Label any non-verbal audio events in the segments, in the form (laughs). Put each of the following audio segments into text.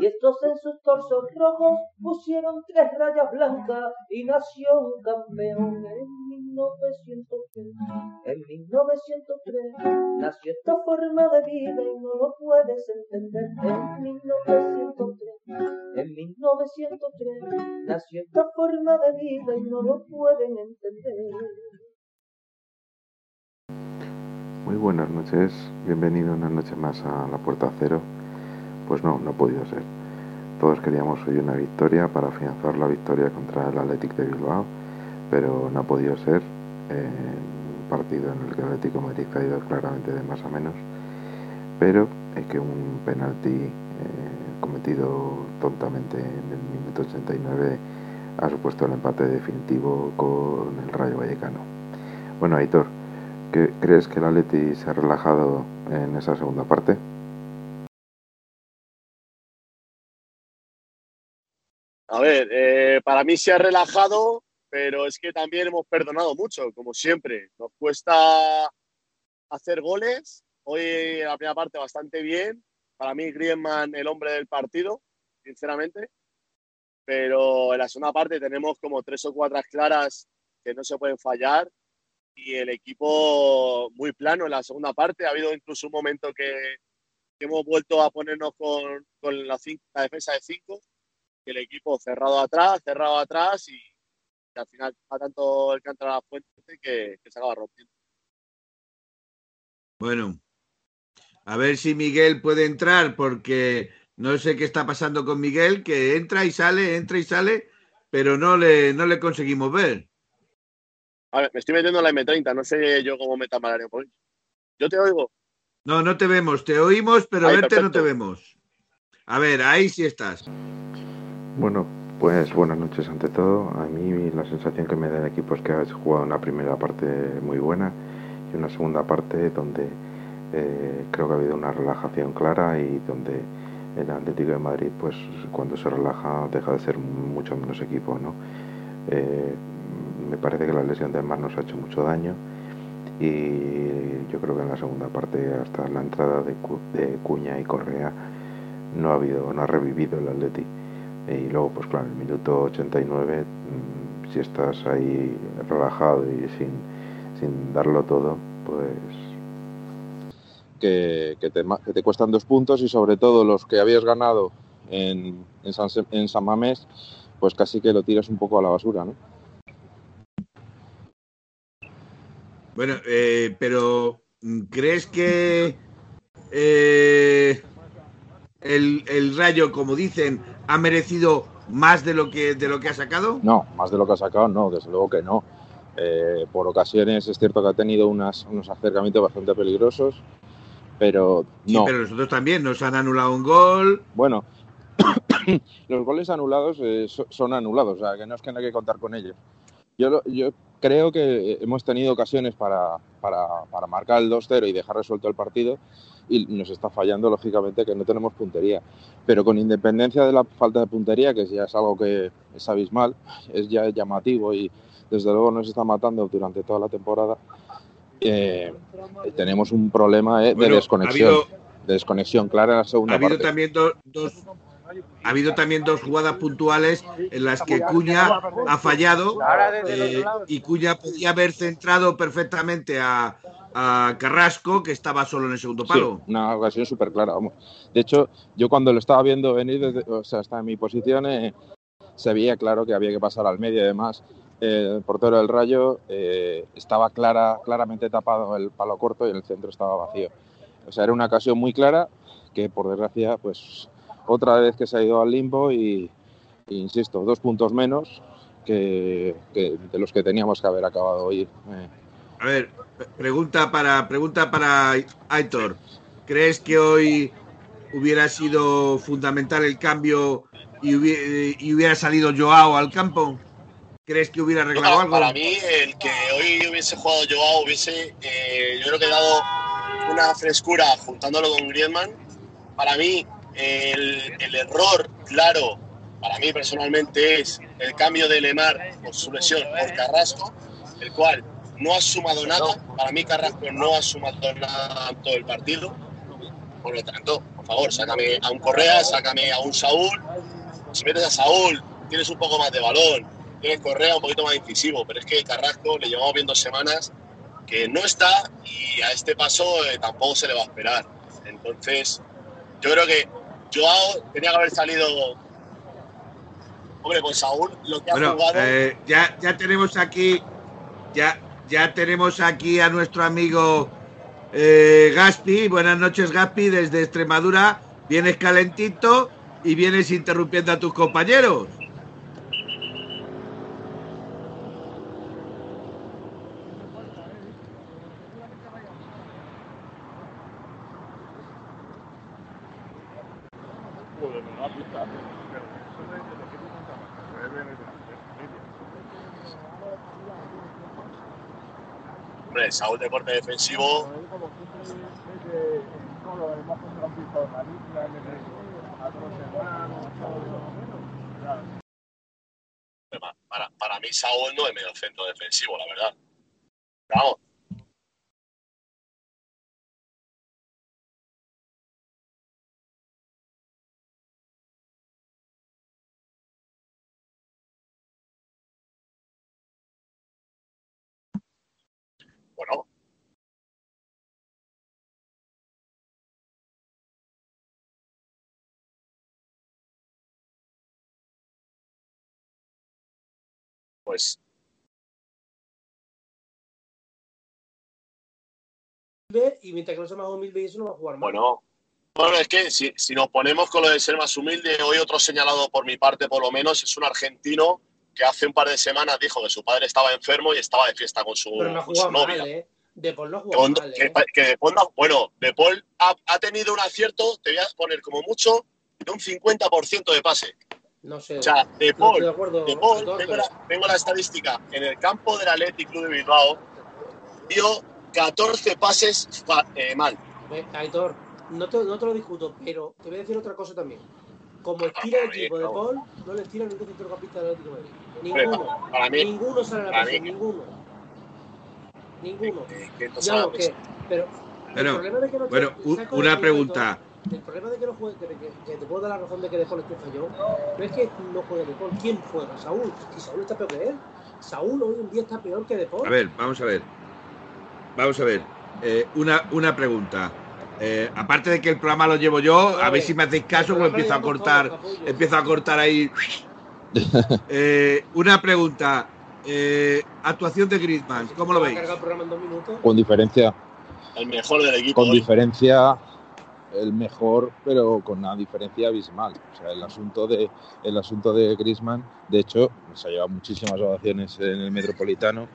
Y estos en sus torsos rojos pusieron tres rayas blancas y nació un campeón en 1903. En 1903 nació esta forma de vida y no lo puedes entender. En 1903, en 1903 nació esta forma de vida y no lo pueden entender. Muy buenas noches, bienvenido una noche más a La Puerta Cero. Pues no, no ha podido ser. Todos queríamos hoy una victoria para afianzar la victoria contra el Athletic de Bilbao, pero no ha podido ser. un partido en el que el Atlético Madrid ha ido claramente de más a menos, pero es que un penalti eh, cometido tontamente en el minuto 89 ha supuesto el empate definitivo con el Rayo Vallecano. Bueno, Aitor, ¿crees que el Atleti se ha relajado en esa segunda parte? A ver, eh, para mí se ha relajado, pero es que también hemos perdonado mucho, como siempre. Nos cuesta hacer goles. Hoy la primera parte bastante bien. Para mí Griezmann el hombre del partido, sinceramente. Pero en la segunda parte tenemos como tres o cuatro claras que no se pueden fallar y el equipo muy plano en la segunda parte. Ha habido incluso un momento que, hemos vuelto a ponernos con, la, la defensa de cinco el equipo cerrado atrás, cerrado atrás y, al final va tanto el canto a la fuente que, se acaba rompiendo. Bueno, a ver si Miguel puede entrar porque no sé qué está pasando con Miguel, que entra y sale, entra y sale, pero no le, no le conseguimos ver. A ver, me estoy metiendo en la M30, no sé yo cómo me tamalario por Yo te oigo. No, no te vemos, te oímos, pero verte no te vemos. A ver, ahí sí estás. Bueno, pues buenas noches ante todo. A mí la sensación que me da el equipo es que ha jugado una primera parte muy buena y una segunda parte donde eh, creo que ha habido una relajación clara y donde el Atlético de Madrid, pues cuando se relaja, deja de ser mucho menos equipo, ¿no? Eh, me parece que la lesión de Mar nos ha hecho mucho daño y yo creo que en la segunda parte, hasta la entrada de, de Cuña y Correa, no ha habido, no ha revivido el Atlético y luego, pues claro, en el minuto 89, mm, si estás ahí relajado y sin, sin darlo todo, pues... Que, que, te, que, te, cuestan dos puntos y sobre todo los que habías ganado en, en, San, en San Mamés, pues casi que lo tiras un poco a la basura, ¿no? Bueno, eh, pero ¿crees que eh, el, el, Rayo, como dicen, ha merecido más de lo que de lo que ha sacado? No, más de lo que ha sacado, no, desde luego que no. Eh, por ocasiones es cierto que ha tenido unas, unos acercamientos bastante peligrosos, pero no. Sí, pero nosotros también nos han anulado un gol. Bueno, (coughs) los goles anulados eh, son anulados, o sea, que no es que no hay que contar con ellos. Yo, yo creo que hemos tenido ocasiones para, para, para marcar el 2-0 y dejar resuelto el partido y nos está fallando, lógicamente, que no tenemos puntería. Pero con independencia de la falta de puntería, que ya es algo que es abismal, es ya llamativo y desde luego nos está matando durante toda la temporada, eh, tenemos un problema eh, de desconexión. de desconexión clara en la segunda ha habido parte. También dos, ha habido también dos jugadas puntuales en las que Cuña ha fallado eh, y Cuña podía haber centrado perfectamente a, a Carrasco, que estaba solo en el segundo palo. Sí, una ocasión súper clara, vamos. De hecho, yo cuando lo estaba viendo venir, desde, o sea, estaba en mi posición, eh, se veía claro que había que pasar al medio. Además, eh, el portero del Rayo eh, estaba clara, claramente tapado el palo corto y en el centro estaba vacío. O sea, era una ocasión muy clara que, por desgracia, pues otra vez que se ha ido al limbo y, y insisto, dos puntos menos que, que, de los que teníamos que haber acabado hoy. A ver, pregunta para, pregunta para Aitor. ¿Crees que hoy hubiera sido fundamental el cambio y hubiera, salido Joao al campo? ¿Crees que hubiera arreglado algo? Para mí, el que hoy hubiese jugado Joao hubiese, eh, yo creo que dado una frescura juntándolo con Griezmann. Para mí, el, el error claro, para mí personalmente, es el cambio de Lemar por su lesión por Carrasco, el cual no ha sumado nada. Para mí, Carrasco no ha sumado nada en todo el partido. Por lo tanto, por favor, sácame a un Correa, sácame a un Saúl. Si metes a Saúl, tienes un poco más de balón. Tienes Correa un poquito más incisivo, pero es que Carrasco le llevamos viendo semanas que no está y a este paso eh, tampoco se le va a esperar. Entonces, yo creo que Joao tenía que haber salido. Hombre, pues Saúl lo que ha jugado. Eh, ya, ya tenemos aquí. Ya, ya tenemos aquí a nuestro amigo eh, Gaspi. Buenas noches, Gaspi, desde Extremadura. Vienes calentito y vienes interrumpiendo a tus compañeros. Saúl de corte defensivo. Para, para mí Saúl no es medio centro defensivo, la verdad. Vamos. Bueno. Pues y mientras que no sea más humilde eso no va a jugar mal. Bueno, bueno es que si, si, nos ponemos con lo de ser más humilde, hoy otro señalado por mi parte, por lo menos, es un argentino que hace un par de semanas dijo que su padre estaba enfermo y estaba de fiesta con su, Pero no con su novia. Mal, ¿eh? De Paul no jugó mal, ¿eh? que, De Paul bueno, De Paul ha, ha, tenido un acierto, te voy a poner como mucho, de un 50% de pase. No sé. O sea, De Paul, de Paul tengo, la, tengo, la, estadística, en el campo del Athletic Club de Bilbao, dio 14 pases eh, mal. Aitor, no te, no te lo discuto, pero te voy a decir otra cosa también como estira el equipo de Paul, no le estira ningún centrocampista del Atlético de Madrid. Ninguno. Para mí, ninguno sale a la presión, ninguno. Ninguno. Ya lo que. Pero. Pero, el problema de que no bueno, una pregunta. El problema de que no juegue, que, que, te puedo dar la razón de que De Paul esté falló, no es que no juegue De Paul. ¿Quién juega? Saúl. Si Saúl está peor que él. Saúl hoy en día está peor que De Paul. A ver, vamos a ver. Vamos a ver. Eh, una, una pregunta. Eh, aparte de que el programa lo llevo yo, a ver si me hacéis caso, pues empiezo a cortar, empiezo a cortar ahí. (laughs) Eh, una pregunta. Eh, actuación de Griezmann, ¿cómo lo veis? Con diferencia. El mejor del equipo. Con diferencia, el mejor, pero con una diferencia abismal. O sea, el asunto de, el asunto de Griezmann, de hecho, se ha llevado muchísimas ovaciones en el Metropolitano.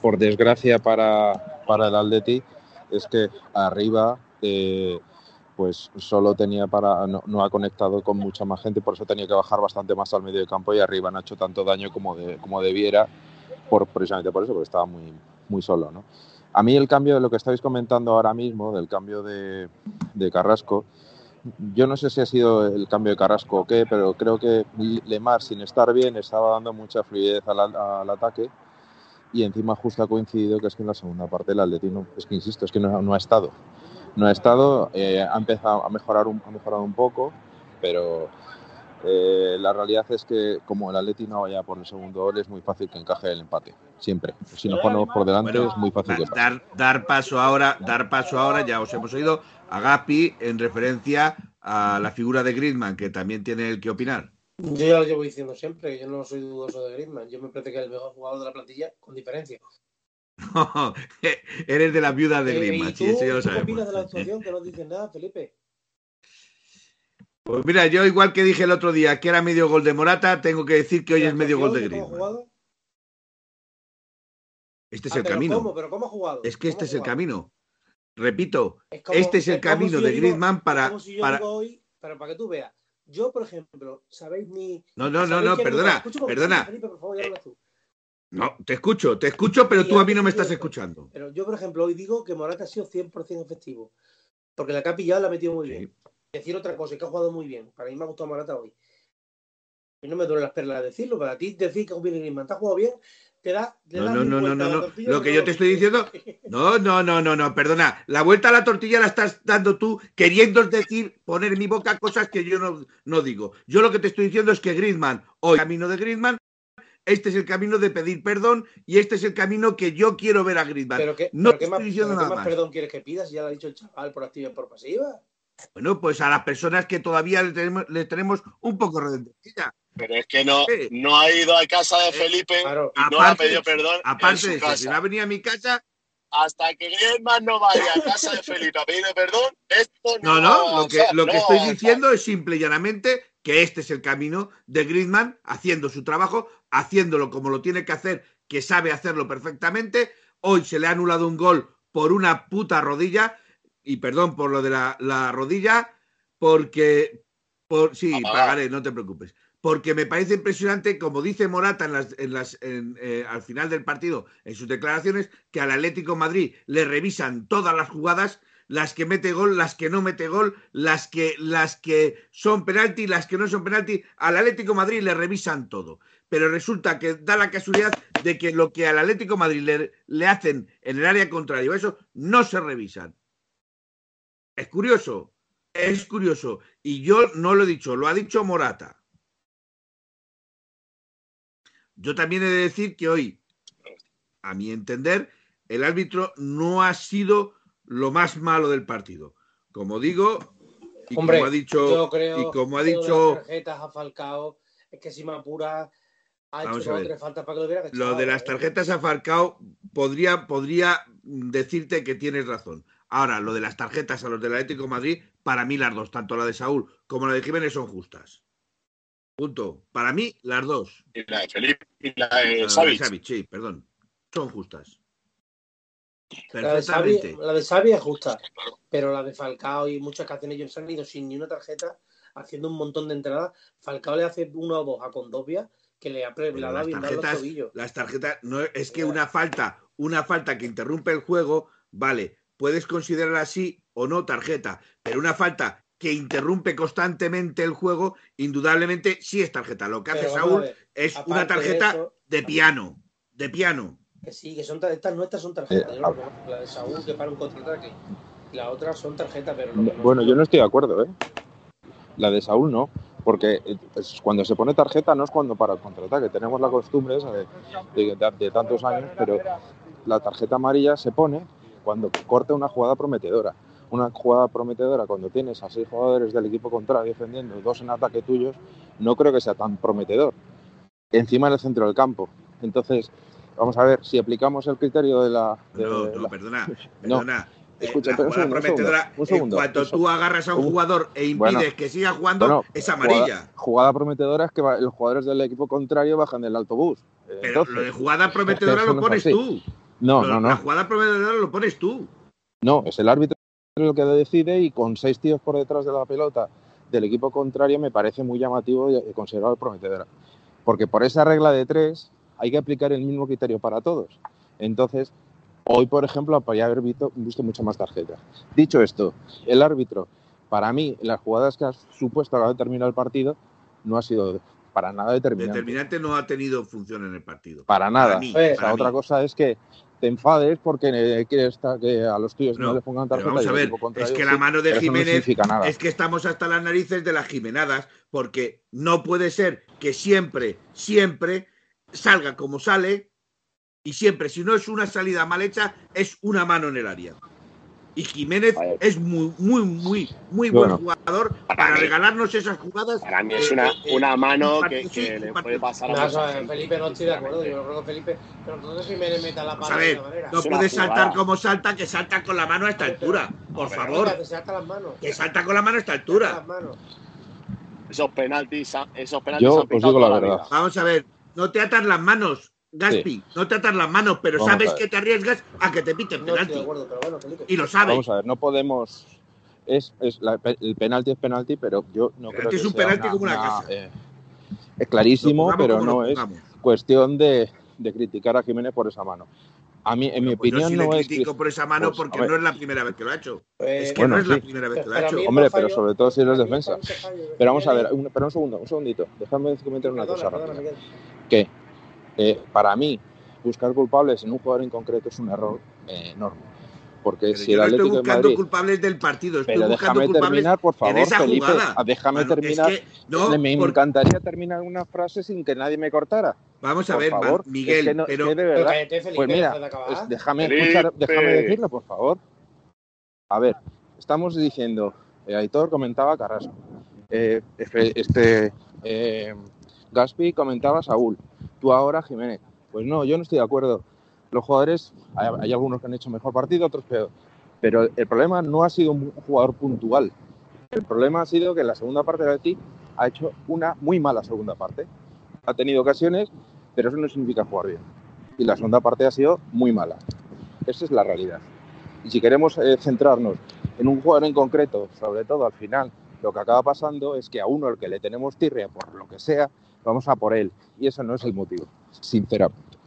Por desgracia para, para el Atleti, es que arriba pues solo tenía para, no, ha conectado con mucha más gente, por eso tenía que bajar bastante más al medio de campo y arriba no ha hecho tanto daño como, de, como debiera, por, precisamente por eso, porque estaba muy, muy solo. ¿no? A mí el cambio de lo que estáis comentando ahora mismo, del cambio de, Carrasco, yo no sé si ha sido el cambio de Carrasco o qué, pero creo que Lemar, sin estar bien, estaba dando mucha fluidez al, ataque y encima justo ha coincidido que es que en la segunda parte el Atlético, es que insisto, es que no ha estado no ha estado, eh, ha empezado a mejorar un, ha mejorado un poco, pero eh, la realidad es que como el Atleti no vaya por el segundo gol es muy fácil que encaje el empate, siempre. Si nos ponemos por delante es muy fácil que dar, dar paso ahora, dar paso ahora, ya os hemos oído a Gapi en referencia a la figura de Griezmann, que también tiene el que opinar. Yo ya lo llevo diciendo siempre, yo no soy dudoso de Griezmann. Yo me parece que es el mejor jugador de la plantilla, con diferencia. (laughs) eres de la viuda de Griezmann. ¿Y tú, ¿Qué opinas de la actuación que no dices nada, Felipe? Pues mira, yo igual que dije el otro día que era medio gol de Morata, tengo que decir que hoy es medio gol de Griezmann. Este es ah, el camino. ¿cómo? ¿Pero cómo ha jugado? Es que este es el camino. Repito, este es el camino de Griezmann para. para... pero para que tú veas, Yo, por ejemplo, ¿sabéis mi. No, no, no, ¿sabéis no, perdona, perdona. Felipe, por favor, ya hablas tú. No, te escucho, te escucho, pero tú a mí no me estás escuchando. Pero yo, por ejemplo, hoy digo que Morata ha sido 100% efectivo. Porque la que ha pillado la ha metido muy Sí. bien. Decir otra cosa, que ha jugado muy bien. Para mí me ha gustado Morata hoy. Y no me duele las perlas decirlo, pero a ti decir que Billy Griezmann te ha jugado bien, te da. le No, das no, no, no, no, a no. Lo que no yo te estoy diciendo, (laughs) no, no, no, no, no, perdona. La vuelta a la tortilla la estás dando tú queriendo decir, poner en mi boca cosas que yo no, no digo. Yo lo que te estoy diciendo es que Griezmann, hoy camino de Griezmann, este es el camino de pedir perdón y este es el camino que yo quiero ver a Griezmann. Pero qué, no pero te qué más, estoy diciendo pero qué nada más más. perdón quieres que pidas? Ya lo ha dicho el chaval por activa y por pasiva. Bueno, pues a las personas que todavía le tenemos, le tenemos un poco redentorcilla. Pero es que no, Sí. no ha ido a casa de Felipe Claro. y no le ha Aparte, pedido perdón en aparte su de eso, si no ha venido a mi casa, Hasta que Griezmann no vaya a casa de Felipe a pedirle perdón, esto (laughs) No, no, va a no, lo que, lo que no estoy diciendo es simple y llanamente que este es el camino de Griezmann haciendo su trabajo, haciéndolo como lo tiene que hacer, que sabe hacerlo perfectamente. Hoy se le ha anulado un gol por una puta rodilla, y perdón por lo de la, la rodilla, porque, por, sí, pagaré, no te preocupes. Porque me parece impresionante, como dice Morata en las, en las, en, eh, al final del partido, en sus declaraciones, que al Atlético de Madrid le revisan todas las jugadas, las que mete gol, las que no mete gol, las que, las que son penalti, las que no son penalti. Al Atlético de Madrid le revisan todo. Pero resulta que da la casualidad de que lo que al Atlético de Madrid le, le hacen en el área contraria, eso no se revisan. Es curioso, es curioso. Y yo no lo he dicho, lo ha dicho Morata. Yo también he de decir que hoy, a mi entender, el árbitro no ha sido lo más malo del partido. Como digo, y Hombre, como ha dicho, yo creo y como ha dicho las tarjetas a Falcao, es que si me apura, ha Vamos hecho a dos o ver. tres faltas para que lo hubiera echado, lo de las ¿eh? tarjetas a Falcao podría, podría decirte que tienes razón. Ahora, lo de las tarjetas a los del Atlético de Madrid, para mí las dos, tanto la de Saúl como la de Jiménez, son justas. Punto. Para mí, las dos. Y la de Felipe y la La de Savic. Savic, sí, perdón. Son justas. La de, Xavi, Perfectamente. la de Xavi es justa, pero la de Falcao y muchas que hacen ellos se han ido sin ni una tarjeta, haciendo un montón de entradas. Falcao le hace uno o dos a Condovia que le ha, ha las tarjetas, tobillos. las tarjetas, no es que una falta, una falta que interrumpe el juego, vale, puedes considerarla así o no tarjeta, pero una falta que interrumpe constantemente el juego, indudablemente sí es tarjeta. Lo que hace Pero Saúl ver, es aparte una de tarjeta eso- de piano, de piano. Que sí, que son tar- estas nuestras son tarjetas. Eh, yo lo reconozco. La de Saúl que para un contraataque. La otra son tarjetas, pero no- Bueno, yo no estoy de acuerdo, ¿eh? La de Saúl no, porque eh, pues, cuando se pone tarjeta no es cuando para el contraataque. Tenemos la costumbre esa de, de- de- de tantos años, pero la tarjeta amarilla se pone cuando corta una jugada prometedora. Una jugada prometedora cuando tienes a seis jugadores del equipo contrario defendiendo, dos en ataque tuyos, no creo que sea tan prometedor. Encima en el centro del campo. Entonces, vamos a ver si aplicamos el criterio de la. de No, no, la- perdona, (laughs) No. Eh, Escucha, la un segundo, un prometedora, segundo, un segundo. en cuanto tú agarras a un Un- jugador e impides Bueno. que siga jugando, Bueno, es amarilla. Jugada, jugada prometedora es que los jugadores del equipo contrario bajan del autobús. Eh, Pero Entonces, lo de jugada prometedora lo no es pones tú. no, Lo- no, La no. jugada prometedora lo pones tú. No, es el árbitro el que decide y con seis tíos por detrás de la pelota del equipo contrario me parece muy llamativo y considerado prometedora. Porque por esa regla de tres hay que aplicar el mismo criterio para todos. Entonces, hoy, por ejemplo, podría haber visto, visto muchas más tarjetas. Dicho esto, el árbitro, para mí, las jugadas que ha supuesto a la hora de terminar el partido, no ha sido para nada determinante. Determinante no ha tenido función en el partido. Para nada. Para mí, O sea, para otra mí. cosa es que te enfades porque quieres que a los tuyos no, No, les pongan tarjeta. vamos a ver, es que la mano de no Jiménez significa nada. es que estamos hasta las narices de las Jimenadas, porque no puede ser que siempre, siempre salga como sale y siempre, si no es una salida mal hecha, es una mano en el área. Y Jiménez es muy, muy, muy, muy Bueno. buen jugador Para para mí- regalarnos esas jugadas. Para mí es eh, una, eh, una mano que, le puede pasar a No, Felipe no estoy de acuerdo. Yo creo que Felipe, pero entonces Jiménez meta la pata a de ver, esa manera. no puede jugada. saltar como salta, que salta con la mano a esta Pero- altura. Por pero- favor, Que se ata las manos. que salta con la mano a esta altura. Esos penaltis, esos penaltis Yo han os digo la verdad. Vamos a ver, no te atas las manos, Gaspi, no te atas las manos, pero Vamos sabes que te arriesgas a que te piten No penalti. acuerdo, pero bueno, Felipe. Y lo sabes. Vamos a ver, no podemos, es, es la- el penalti es penalti, pero yo no creo que es un sea penalti como una casa. eh, es clarísimo, pero no es cuestión de, de criticar a Jiménez por esa mano. A mí, en mi Pues yo opinión, sí no le es critico cri- por esa mano Pues, porque no es la primera vez que lo ha hecho. Pues, Es que Bueno, no es la sí. primera vez que lo ha Pero hecho. Hombre, pero sobre todo si eres defensa. Pero vamos a ver, un, pero un segundo, un segundito. Déjame comentar una Perdona, cosa perdona, rápida. Miguel. Eh, para mí, buscar culpables en un jugador en concreto es un error eh, enorme. Porque Pero si yo el no estoy Atlético de buscando Madrid. culpables del partido, estoy Pero buscando déjame culpables terminar, por en favor, esa Felipe. jugada. Ah, Déjame es terminar. que no, me por- encantaría terminar una frase sin que nadie me cortara. Vamos a Por ver, favor, Miguel, es que no- pero que de Pero verdad. cállate, Felipe, Pues mira, de déjame, escuchar, déjame decirlo, por favor. A ver, estamos diciendo, eh, Aitor comentaba Carrasco, eh, este, eh, Gaspi comentaba Saúl, tú ahora Jiménez. Pues no, yo no estoy de acuerdo. Los jugadores, hay, algunos que han hecho mejor partido, otros peor. Pero el problema no ha sido un jugador puntual. El problema ha sido que en la segunda parte de Atleti ha hecho una muy mala segunda parte. Ha tenido ocasiones, pero eso no significa jugar bien. Y la segunda parte ha sido muy mala. Esa es la realidad. Y si queremos eh, centrarnos en un jugador en concreto, sobre todo al final, lo que acaba pasando es que a uno al que le tenemos tirria por lo que sea, vamos a por él. Y eso no es el motivo, sinceramente.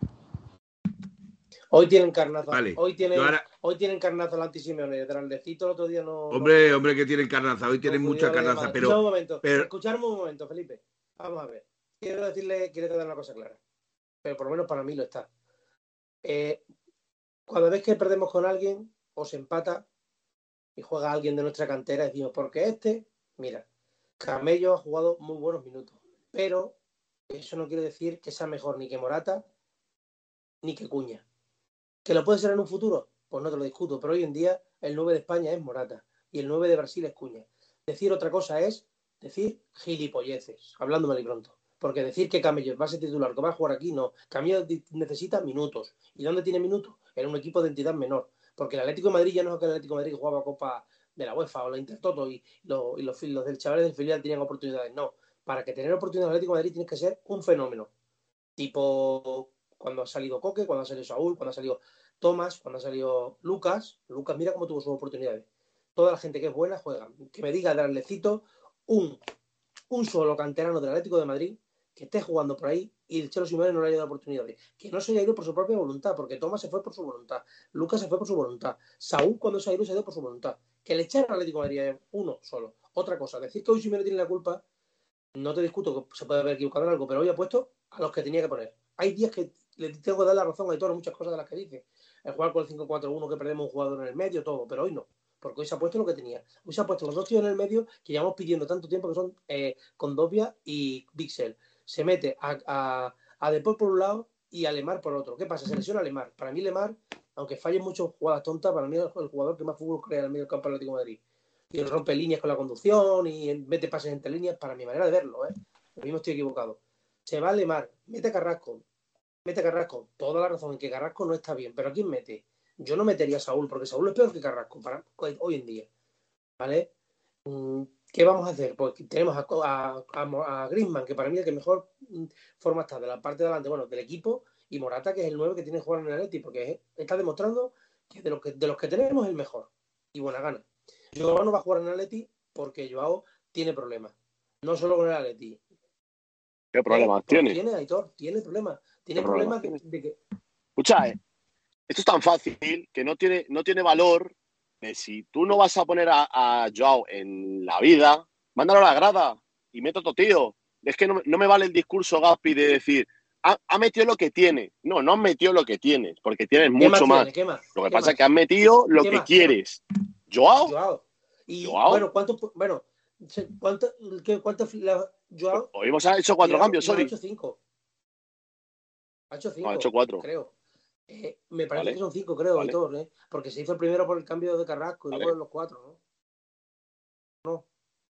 Hoy tienen carnaza. Vale, Hoy tienen, ahora- hoy tienen carnaza el anti-Simeone. Grandecito el otro día no. Hombre, hombre, que tienen carnaza, hoy tienen mucha carnaza, pero Escuchadme un momento. pero- Escuchadme un momento, Felipe. Vamos a ver. Quiero decirle, quiero dar una cosa clara. Pero por lo menos para mí lo está. Eh, cuando ves que perdemos con alguien o se empata y juega alguien de nuestra cantera, decimos, porque este, mira, Camello ha jugado muy buenos minutos. Pero eso no quiere decir que sea mejor ni que Morata ni que Cuña. ¿Que lo puede ser en un futuro? Pues no te lo discuto, pero hoy en día el 9 de España es Morata y el 9 de Brasil es Cuña. Decir otra cosa es decir gilipolleces, y pronto. Porque decir que Camello va a ser titular, que va a jugar aquí, no. Camello di- necesita minutos. ¿Y dónde tiene minutos? En un equipo de entidad menor. Porque el Atlético de Madrid ya no es que el Atlético de Madrid jugaba Copa de la UEFA o la Intertoto y, lo- y los, fil- los del chavales del filial tenían oportunidades. No. Para que tener oportunidades el Atlético de Madrid tienes que ser un fenómeno. Tipo cuando ha salido Coque, cuando ha salido Saúl, cuando ha salido Tomás, cuando ha salido Lucas. Lucas, mira cómo tuvo sus oportunidades. Toda la gente que es buena juega. Que me diga, darlecito, un, un solo canterano del Atlético de Madrid que esté jugando por ahí y el Chelo Simeone no le haya dado oportunidades. Que no se haya ido por su propia voluntad, porque Tomás se fue por su voluntad, Lucas se fue por su voluntad, Saúl cuando se ha ido se ha ido por su voluntad. Que le echaron al Atlético de Madrid es uno solo. Otra cosa, decir que hoy Simeone tiene la culpa, no te discuto que se puede haber equivocado en algo, pero hoy ha puesto a los que tenía que poner. Hay días que le tengo que dar la razón a en muchas cosas de las que dice. El jugar con el 5-4-1 que perdemos un jugador en el medio, todo, pero hoy no. Porque hoy se ha puesto lo que tenía. Hoy se ha puesto los dos tíos en el medio que llevamos pidiendo tanto tiempo que son eh, Condovia y Bixel. Se mete a, a, a por un lado y a Lemar por otro. ¿Qué pasa? Se lesiona a Lemar. Para mí Lemar, aunque falle muchas jugadas tontas, para mí es el jugador que más fútbol crea en el medio campo Atlético de Madrid. Y rompe líneas con la conducción y mete pases entre líneas, para mi manera de verlo, ¿eh? Lo mismo estoy equivocado. Se va a Lemar, mete a Carrasco, mete a Carrasco. Toda la razón en que Carrasco no está bien, pero ¿a quién mete? Yo no metería a Saúl, porque Saúl es peor que Carrasco para hoy en día. ¿Vale? Mm, ¿Qué vamos a hacer? Pues tenemos a, a, a, Griezmann, que para mí es el que mejor mm, forma está de la parte de adelante, bueno, del equipo, y Morata, que es el 9 que tiene que jugar en el Atleti, porque es- está demostrando que de los que, de los que tenemos es el mejor. Y buena gana. Joao no va a jugar en Atleti porque Joao tiene problemas. No solo con el Atleti. ¿Qué problemas tiene? Tiene, Aitor, tiene problemas. Tiene ¿Qué problemas de, que... Escucha, eh, esto es tan fácil que no tiene, no tiene valor de si tú no vas a poner a, a Joao en la vida, mándalo a la grada y mete a otro tío. Es que no, no me vale el discurso Gaspi de decir, ha, ha metido lo que tiene. No, no has metido lo que tienes, porque tienes ¿Qué mucho más. tiene? ¿Qué más? Lo que ¿Qué pasa más? es que has metido lo ¿Qué que quieres. Joao, Joao. Y Joao. bueno, ¿cuánto, bueno, cuánto, qué, cuánto la- Joao? hoy hemos hecho cuatro cambios, no, Ha sorry. hecho cinco. Ha hecho cinco. No, ha hecho cuatro. Creo. Eh, me parece Vale. que son cinco, creo, Vale. Aitor, ¿eh? Porque se hizo el primero por el cambio de Carrasco y Vale. luego los cuatro, ¿no?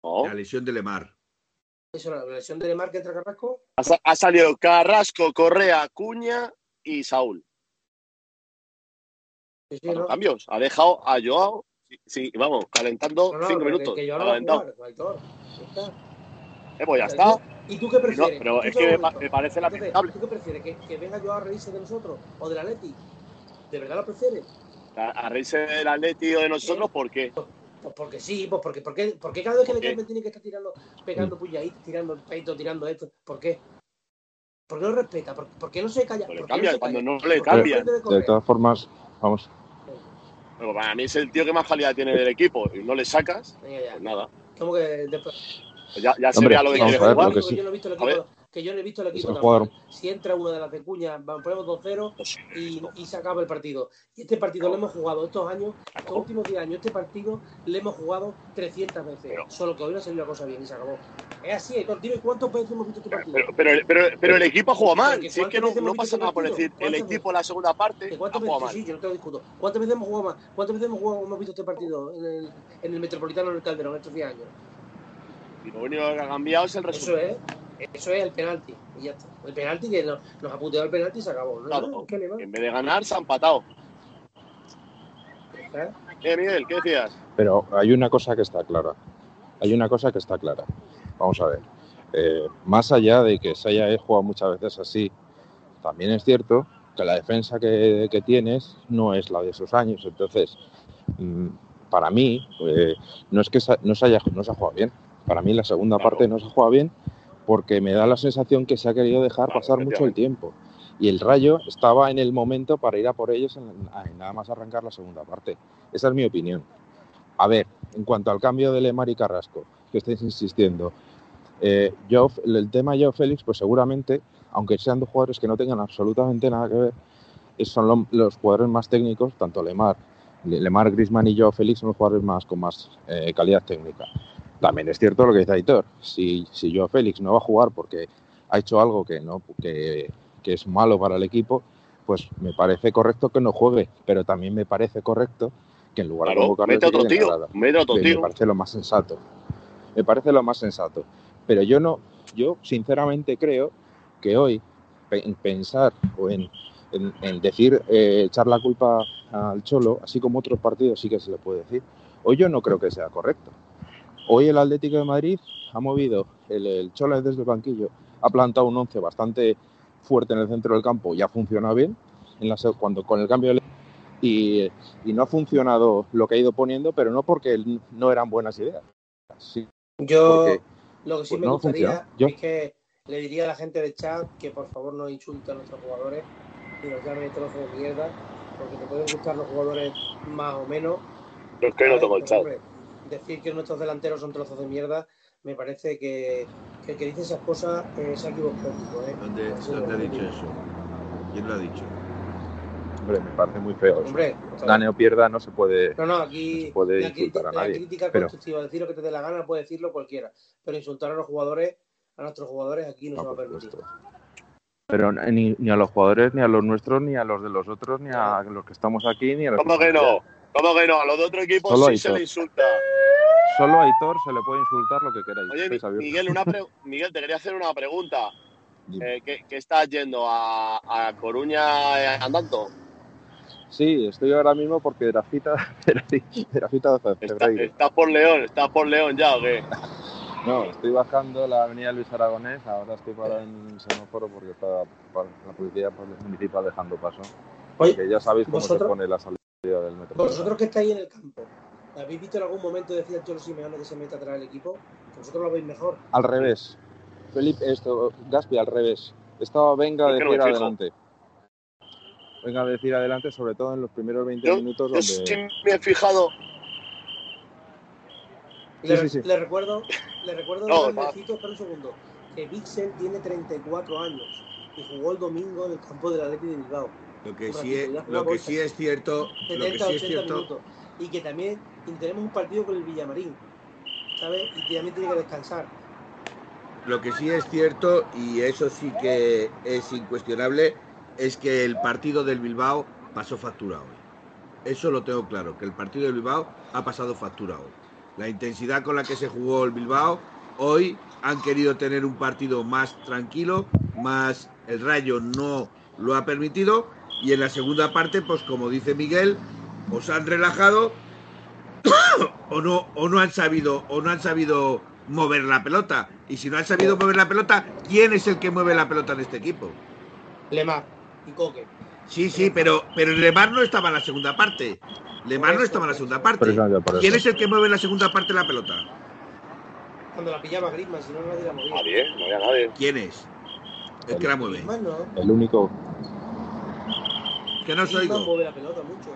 No. la lesión de Lemar. Eso, la lesión de Lemar que entra Carrasco. Ha, sa- ha salido Carrasco, Correa, Cuña y Saúl. Sí, sí, Cuatro ¿no? cambios. Ha dejado a Joao, sí, sí, vamos, calentando No, no, cinco minutos. Que, no a calentado. jugar, Aitor. Ya está. Eh, pues ya está. ¿Y tú qué prefieres? pero es que me, me parece lamentable. ¿Tú qué prefieres? ¿Que, que venga Joao a reírse de nosotros o del Atleti? ¿De verdad lo prefieres? A, a reírse del Atleti o de nosotros, ¿por qué? Pues porque sí, pues porque, porque, porque cada vez que le cambien tiene que estar tirando, pegando puñaditos, tirando peito, tirando esto. ¿Por qué? ¿Por qué no respeta? ¿Por, por qué no se calla? Pues le ¿Por qué cambia, se cuando calla? no le ¿Por qué no cambian. De todas formas, vamos, Pero para mí es el tío que más calidad tiene del equipo y no le sacas, pues nada. ¿Cómo que después? Pues ya, ya se vea lo que quiere ver, jugar. lo que sí. yo no he visto el A ver. Que yo no he visto el Es equipo tan mal. Si entra una de las de cuña, ponemos 2-0 Pues sí, y, y se acaba el partido. Y este partido lo hemos jugado estos años, estos últimos 10 años, este partido le hemos jugado 300 veces. Pero- Solo que hoy no salió la cosa bien y se acabó. Es así, Héctor, dime cuántas veces hemos visto este partido. Pero, pero, pero, pero el equipo juega mal. Porque Si es que no, ¿cuántas veces no pasa nada por partido? decir el ¿Cuántas equipo en la segunda parte ¿Que ha ¿Cuántas jugado veces? mal. Sí, yo no te lo discuto. ¿Cuántas veces hemos jugado más? ¿Cuántas veces hemos, jugado, hemos visto este partido en el, en el Metropolitano en el Calderón estos 10 años? Y lo único que ha cambiado es el Eso resultado. es, eso es el penalti. Y ya está. El penalti que nos, nos ha puteado el penalti y se acabó. ¿no? Claro. ¿Qué le va? En vez de ganar, se ha empatado. ¿Eh? Eh, Miguel, ¿qué decías? Pero hay una cosa que está clara. Hay una cosa que está clara. Vamos a ver. Eh, más allá de que se haya jugado muchas veces así, también es cierto que la defensa que, que tienes no es la de esos años. Entonces, mm, para mí, eh, no es que se- no se, haya, no se ha jugado bien. Para mí la segunda Claro. parte no se ha jugado bien porque me da la sensación que se ha querido dejar pasar mucho el tiempo. Y el Rayo estaba en el momento para ir a por ellos en, en nada más arrancar la segunda parte. Esa es mi opinión. A ver, en cuanto al cambio de Lemar y Carrasco, que estáis insistiendo, eh, yo, el tema Joe Félix, pues seguramente, aunque sean dos jugadores que no tengan absolutamente nada que ver, son lo- los jugadores más técnicos, tanto Lemar, Le- Lemar Grisman y Joe Félix son los jugadores más con más eh, calidad técnica. También es cierto lo que dice Aitor, si, si Joe Félix no va a jugar porque ha hecho algo que, no, que, que es malo para el equipo, pues me parece correcto que no juegue, pero también me parece correcto que en lugar de Claro, convocarlo mete a otro tío. Mete a otro Me- Me tío. parece lo más sensato. Me parece lo más sensato. Pero yo no, yo sinceramente creo que hoy en pensar o en, en- en decir, eh, echar la culpa al Cholo, así como otros partidos sí que se le puede decir, hoy yo no creo que sea correcto. Hoy el Atlético de Madrid ha movido, el, el Cholo desde el banquillo, ha plantado un once bastante fuerte en el centro del campo y ha funcionado bien en la, se- cuando con el cambio de y, y no ha funcionado lo que ha ido poniendo, pero no porque no eran buenas ideas. Sí, Yo porque lo que sí pues me no gustaría. Yo- es que le diría a la gente del chat que por favor no insulte a nuestros jugadores y nos llamen trozos de mierda, porque te pueden gustar los jugadores más o menos. Yo es que no tengo el Pero, chat. hombre, decir que nuestros delanteros son trozos de mierda, me parece que, que el que dice esas cosas eh, se ha equivocado. ¿eh? ¿Dónde, dónde ha dicho eso? ¿Quién lo ha dicho? hombre, me parece muy feo. eso. Hombre, o sea, Gane o pierda, no se puede. No, no, No aquí se puede la, insultar a la nadie, crítica pero- constructiva, decir lo que te dé la gana, puede decirlo cualquiera, pero insultar a los jugadores, a nuestros jugadores, aquí no, No, se va a permitir. supuesto. Pero ni, ni a los jugadores, ni a los nuestros, ni a los de los otros, ni a los que estamos aquí, ni a los ¿Cómo que no? ¿Cómo que no? A los de otro equipo Solo sí se le insulta. Solo a Aitor se le puede insultar lo que queráis. Oye. Miguel, una pre- (laughs) Miguel, te quería hacer una pregunta. Eh, ¿qué, qué estás yendo? ¿A, a Coruña eh, andando? Sí, estoy ahora mismo porque Grafita, Grafita de (laughs) ¿Está- Ferreiro. ¿Estás por León? ¿Estás por León ya o qué? (laughs) No, estoy bajando la avenida Luis Aragonés, ahora estoy parado en un semáforo porque está la policía municipal dejando paso. Oye, Que ya sabéis cómo se ¿vosotros? pone la salida del metro. vosotros que estáis en el campo, ¿habéis visto en algún momento decir al Cholo Simeone que se meta atrás del equipo? Vosotros lo veis mejor. Al revés. Felipe, esto, Gaspi, al revés. Estaba venga a decir adelante. Venga a decir adelante, sobre todo en los primeros 20 Yo, minutos yo sí donde... me he fijado. Le, Sí, sí, sí. le recuerdo, le recuerdo (laughs) No, necesito, espera un segundo, que Vixen tiene 34 años y jugó el domingo en el campo del Athletic de Bilbao. Lo que sí es, ya jugó lo que bolsa. sí es cierto, lo que 70, sí es 80 cierto, minutos. Y que también tenemos un partido con el Villamarín, ¿sabes? Y que también tiene que descansar. lo que sí es cierto y eso sí que es incuestionable es que el partido del Bilbao pasó factura hoy. Eso lo tengo claro, que el partido del Bilbao ha pasado factura hoy. La intensidad con la que se jugó el Bilbao hoy han querido tener un partido más tranquilo, más el Rayo no lo ha permitido y en la segunda parte, pues como dice Miguel, os han relajado (coughs) o no o no han sabido o no han sabido mover la pelota y si no han sabido mover la pelota quién es el que mueve la pelota en este equipo Lemar y Coque. Sí, sí, pero, pero Lemar no estaba en la segunda parte. Lemar no estaba en la segunda parte. ¿Quién es el que mueve en la segunda parte la pelota? Cuando la pillaba Griezmann, si no, nadie la movía. Nadie, no había nadie. ¿Quién es? El que la mueve. Griezmann no. El único. Que no soy mueve la pelota mucho.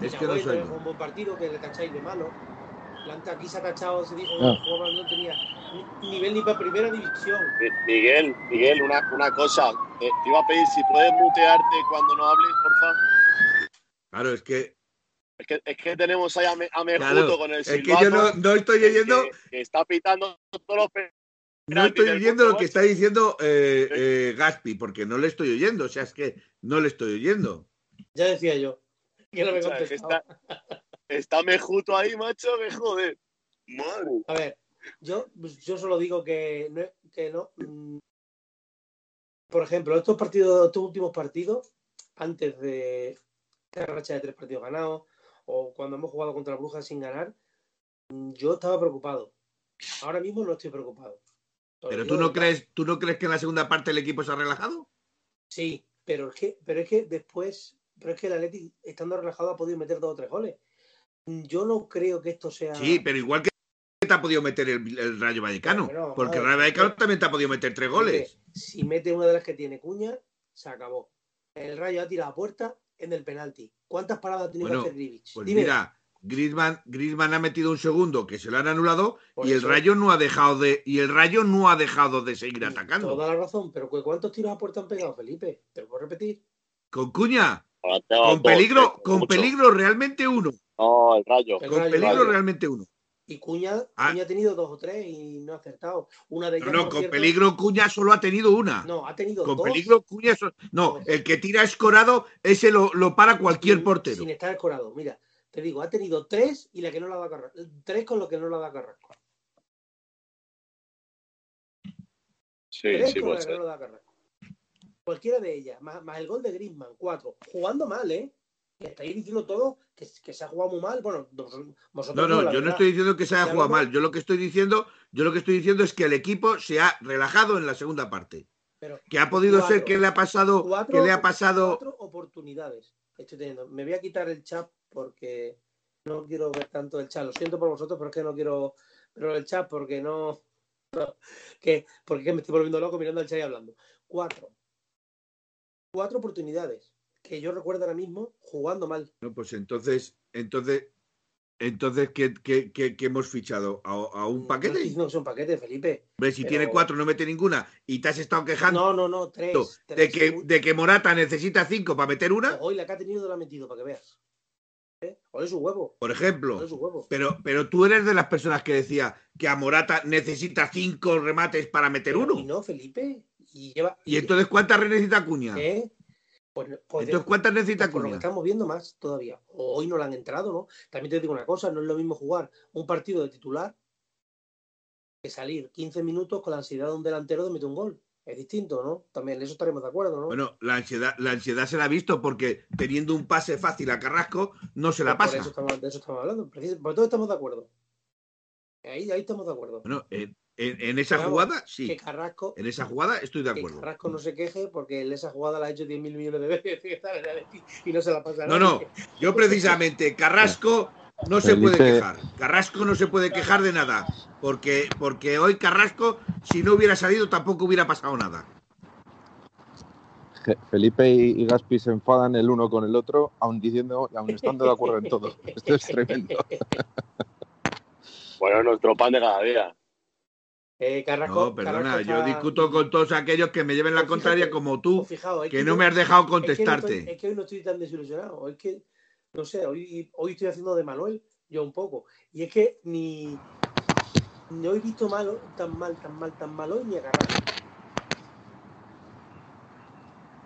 Es que no soy un buen partido que le tacháis de malo. Planta aquí se ha tachado, se dijo Ah. que jugaba, no tenía ni- nivel ni para primera división. Mi- Miguel, Miguel, una, una cosa. Eh, te iba a pedir si puedes mutearte cuando no hables, porfa. Claro, es que, Es que, es que tenemos ahí a, Me- a Mejuto claro, con el es que silbato. yo no, no estoy oyendo, que, que está pitando todos los no estoy oyendo lo que está diciendo eh, eh, Gaspi, porque no le estoy oyendo. O sea, es que no le estoy oyendo. Ya decía yo. Que no me O sea, que contestaba. está, está Mejuto ahí, macho, me jode. Madre. A ver, yo, pues, yo solo digo que no. Que no mm, por ejemplo, estos partidos, estos últimos partidos, antes de esta racha de tres partidos ganados, o cuando hemos jugado contra Brujas sin ganar, mm, yo estaba preocupado. Ahora mismo no estoy preocupado. Pero digo tú no crees, tú no crees que en la segunda parte el equipo se ha relajado? Sí, pero es que, pero es que después, pero es que el Atleti, estando relajado, ha podido meter dos o tres goles. Yo no creo que esto sea. Sí, pero igual que te ha podido meter el, el Rayo Vallecano, no, porque el. Rayo Vallecano también te ha podido meter tres goles. Si mete una de las que tiene Cuña, se acabó. El Rayo ha tirado a puerta en el penalti. ¿Cuántas paradas ha tenido Bueno, que hacer Grivich? Pues Dime. mira, Griezmann, Griezmann ha metido un segundo que se lo han anulado Por y el. Rayo no ha dejado de y el Rayo no ha dejado de seguir Toda atacando. la razón, pero ¿cu- ¿cuántos tiros a puerta han pegado, Felipe? ¿Te lo puedo repetir? Con Cuña, Con dos, peligro, con mucho. peligro realmente uno, No, el rayo. El con Rayo, peligro Rayo. realmente uno. Y Cuña, Ah. Cuña ha tenido dos o tres y no ha acertado. Una de No, ellas, no, con cierto, peligro Cuña solo ha tenido una. No, ha tenido con dos. peligro Cuña so- no, Dos. el que tira escorado ese lo, lo para cualquier sin- portero. Sin estar escorado. Mira, te digo, ha tenido tres y la que no la da Carrasco. Tres con lo que no la da Carrasco. Sí, tres sí, con puede la que ser. no la da Carrasco. Cualquiera de ellas, más, más el gol de Griezmann, cuatro. Jugando mal, ¿eh? Estáis diciendo todo que, que se ha jugado muy mal. Bueno, vos- vosotros No, no, yo no estoy diciendo que se haya jugado mal. Yo lo que estoy diciendo, yo lo que estoy diciendo es que el equipo se ha relajado en la segunda parte. Pero Que ha podido Cuatro. ser que le ha pasado, cuatro, que le ha pasado. cuatro oportunidades estoy teniendo. Me voy a quitar el chat porque no quiero ver tanto el chat. Lo siento por vosotros, pero es que no quiero ver el chat porque no. no, (laughs) que, porque me estoy volviendo loco mirando el chat y hablando. Cuatro. Cuatro oportunidades que yo recuerdo ahora mismo jugando mal. No, pues entonces, entonces, entonces, ¿qué, qué- qué- qué hemos fichado? ¿A, a un No paquete? que sea un paquete, Felipe. Hombre, si pero- tiene cuatro, no mete ninguna y te has estado quejando No, no, no, tres. de, tres, que, de que Morata necesita cinco para meter una, Hoy la que ha tenido la ha metido, para que veas. ¿Eh? Ole su huevo. por ejemplo. Su huevo. Pero, pero tú eres de las personas que decía que a Morata necesita cinco remates para meter Pero- uno. Y no, Felipe. Y lleva. ¿Y entonces cuántas necesita Cuña? ¿Eh? Pues, pues Entonces, ¿cuántas necesita pues por lo que estamos viendo más todavía. O Hoy no le han entrado, ¿no? También te digo una cosa, no es lo mismo jugar un partido de titular que salir 15 minutos con la ansiedad de un delantero de meter un gol. Es distinto, ¿no? También en eso estaremos de acuerdo, ¿no? Bueno, la ansiedad, la ansiedad se la ha visto porque teniendo un pase fácil a Carrasco no se la Pues Por pasa. eso estamos, de eso estamos hablando. Por todos estamos de acuerdo. Ahí, ahí estamos de acuerdo. Bueno, en, en- en esa Pero jugada, sí. Que Carrasco, En esa jugada estoy de que acuerdo. Carrasco no se queje porque él esa jugada la ha hecho 10.000 millones de veces (laughs) y no se la pasa No, no. Yo precisamente, (laughs) Carrasco no se puede quejar. Carrasco no se puede quejar de nada. Porque, porque hoy Carrasco, si no hubiera salido, tampoco hubiera pasado nada. Felipe y, y Gaspi se enfadan el uno con el otro, aun diciendo, aun estando de acuerdo en todo. (laughs) Esto es tremendo. Bueno, nuestro pan de cada día. Eh, Carrasco, No, perdona, Carrasco yo está- discuto con todos aquellos que me lleven la contraria fíjate, como tú, fijaos, es que no me has dejado es que no contestarte. estoy- Es que, hoy no estoy tan desilusionado. Es que, no sé, hoy, hoy estoy haciendo de Manuel, yo un poco. Y es que ni. No he visto mal, tan mal, tan mal, tan mal hoy ni a Carrasco.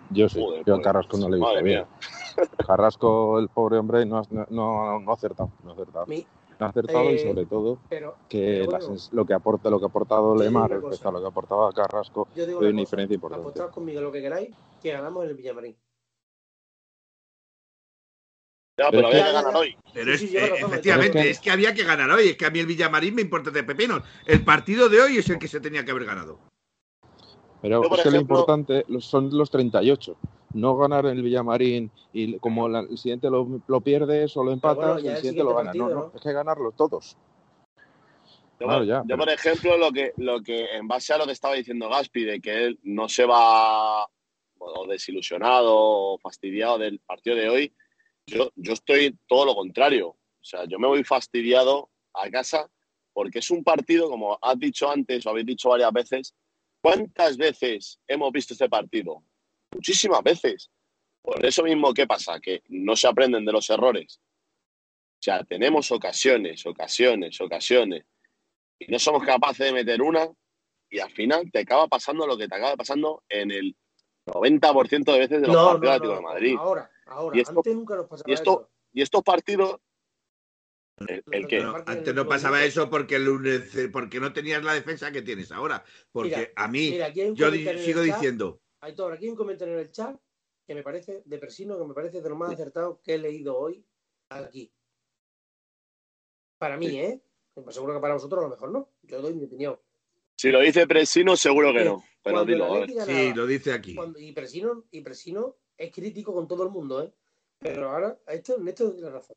Yo sí, Joder, yo a pues, Carrasco no le he visto madre bien. mía. Carrasco, el pobre hombre, no, ha- no, no, no ha acertado. No ha acertado, Mi- No ha acertado y Eh, sobre todo pero, que pero la bueno, sens- lo que aporta lo que ha aportado Lemar respecto a lo que aportaba Carrasco yo digo hay una una cosa, diferencia importante. apostad conmigo lo que queráis, que ganamos en el Villamarín. Ya, Pero pero es había que- ganar hoy. Pero es, sí, eh, razón, efectivamente, pero es que- es que había que ganar hoy. Es que a mí el Villamarín me importa de pepinos. El partido de hoy es el que se tenía que haber ganado. Pero Yo, es que lo importante los- son los 38. No ganar en el Villamarín y como la- el siguiente lo, lo pierdes o lo empatas, bueno, el el siguiente lo ganas. No, partido, no, ¿no? es que ganarlos todos. Yo, Claro, por- ya, yo, pero- por ejemplo, lo que, lo que, en base a lo que estaba diciendo Gaspi, de que él no se va o desilusionado o fastidiado del partido de hoy, yo, yo estoy todo lo contrario. O sea, yo me voy fastidiado a casa porque es un partido, como has dicho antes o habéis dicho varias veces, ¿cuántas veces hemos visto este partido? Muchísimas veces. Por eso mismo, ¿qué pasa? Que no se aprenden de los errores. O sea, tenemos ocasiones, ocasiones, ocasiones y no somos capaces de meter una y al final te acaba pasando lo que te acaba pasando en el 90% de veces de los No, partidos no, Atlético no, de Madrid. Ahora, ahora. Y esto- Antes nunca nos pasaba y esto- eso. Y estos partidos, el, el que... No, antes no pasaba eso porque, el lunes- porque no tenías la defensa que tienes ahora. Porque Mira, a mí, Mira, yo di- sigo diciendo, Aitor, aquí hay un comentario en el chat que me parece de Persino, que me parece de lo más acertado que he leído hoy aquí. Para mí, ¿eh? Pues seguro que para vosotros a lo mejor no. Yo doy mi opinión. Si lo dice Presino, seguro que no. Pero Cuando dilo, a ver. Atleti sí, ganaba- lo dice aquí. cuando- y, Presino, y Presino es crítico con todo el mundo, ¿eh? Pero ahora, esto, en esto tiene razón.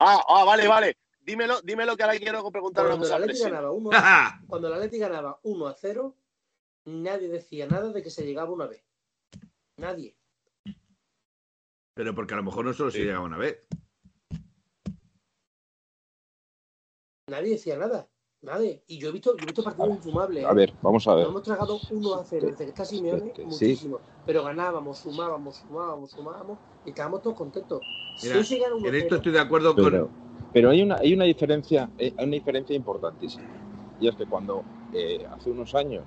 Ah, ah, vale, vale. Dímelo, dímelo que ahora quiero preguntar una Cuando el cosa a Atleti ganaba 1 ¡Ja! (laughs) cuando el Atleti ganaba 1 a 0, nadie decía nada de que se llegaba una vez. Nadie. Pero porque a lo mejor no solo se llegaba una vez. Nadie decía nada. Nadie. Y yo he visto, yo he visto partidos infumables. A ¿eh? ver, vamos a ver. Nos hemos tragado 1 a 0 desde que está Simeone, que sí. muchísimo. Pero ganábamos, sumábamos, sumábamos, sumábamos y estábamos todos contentos. Mira, hoy se gana 1 En esto 0, estoy de acuerdo Pero, con. pero hay una, hay una diferencia, eh, hay una diferencia importantísima. Y es que cuando eh, hace unos años,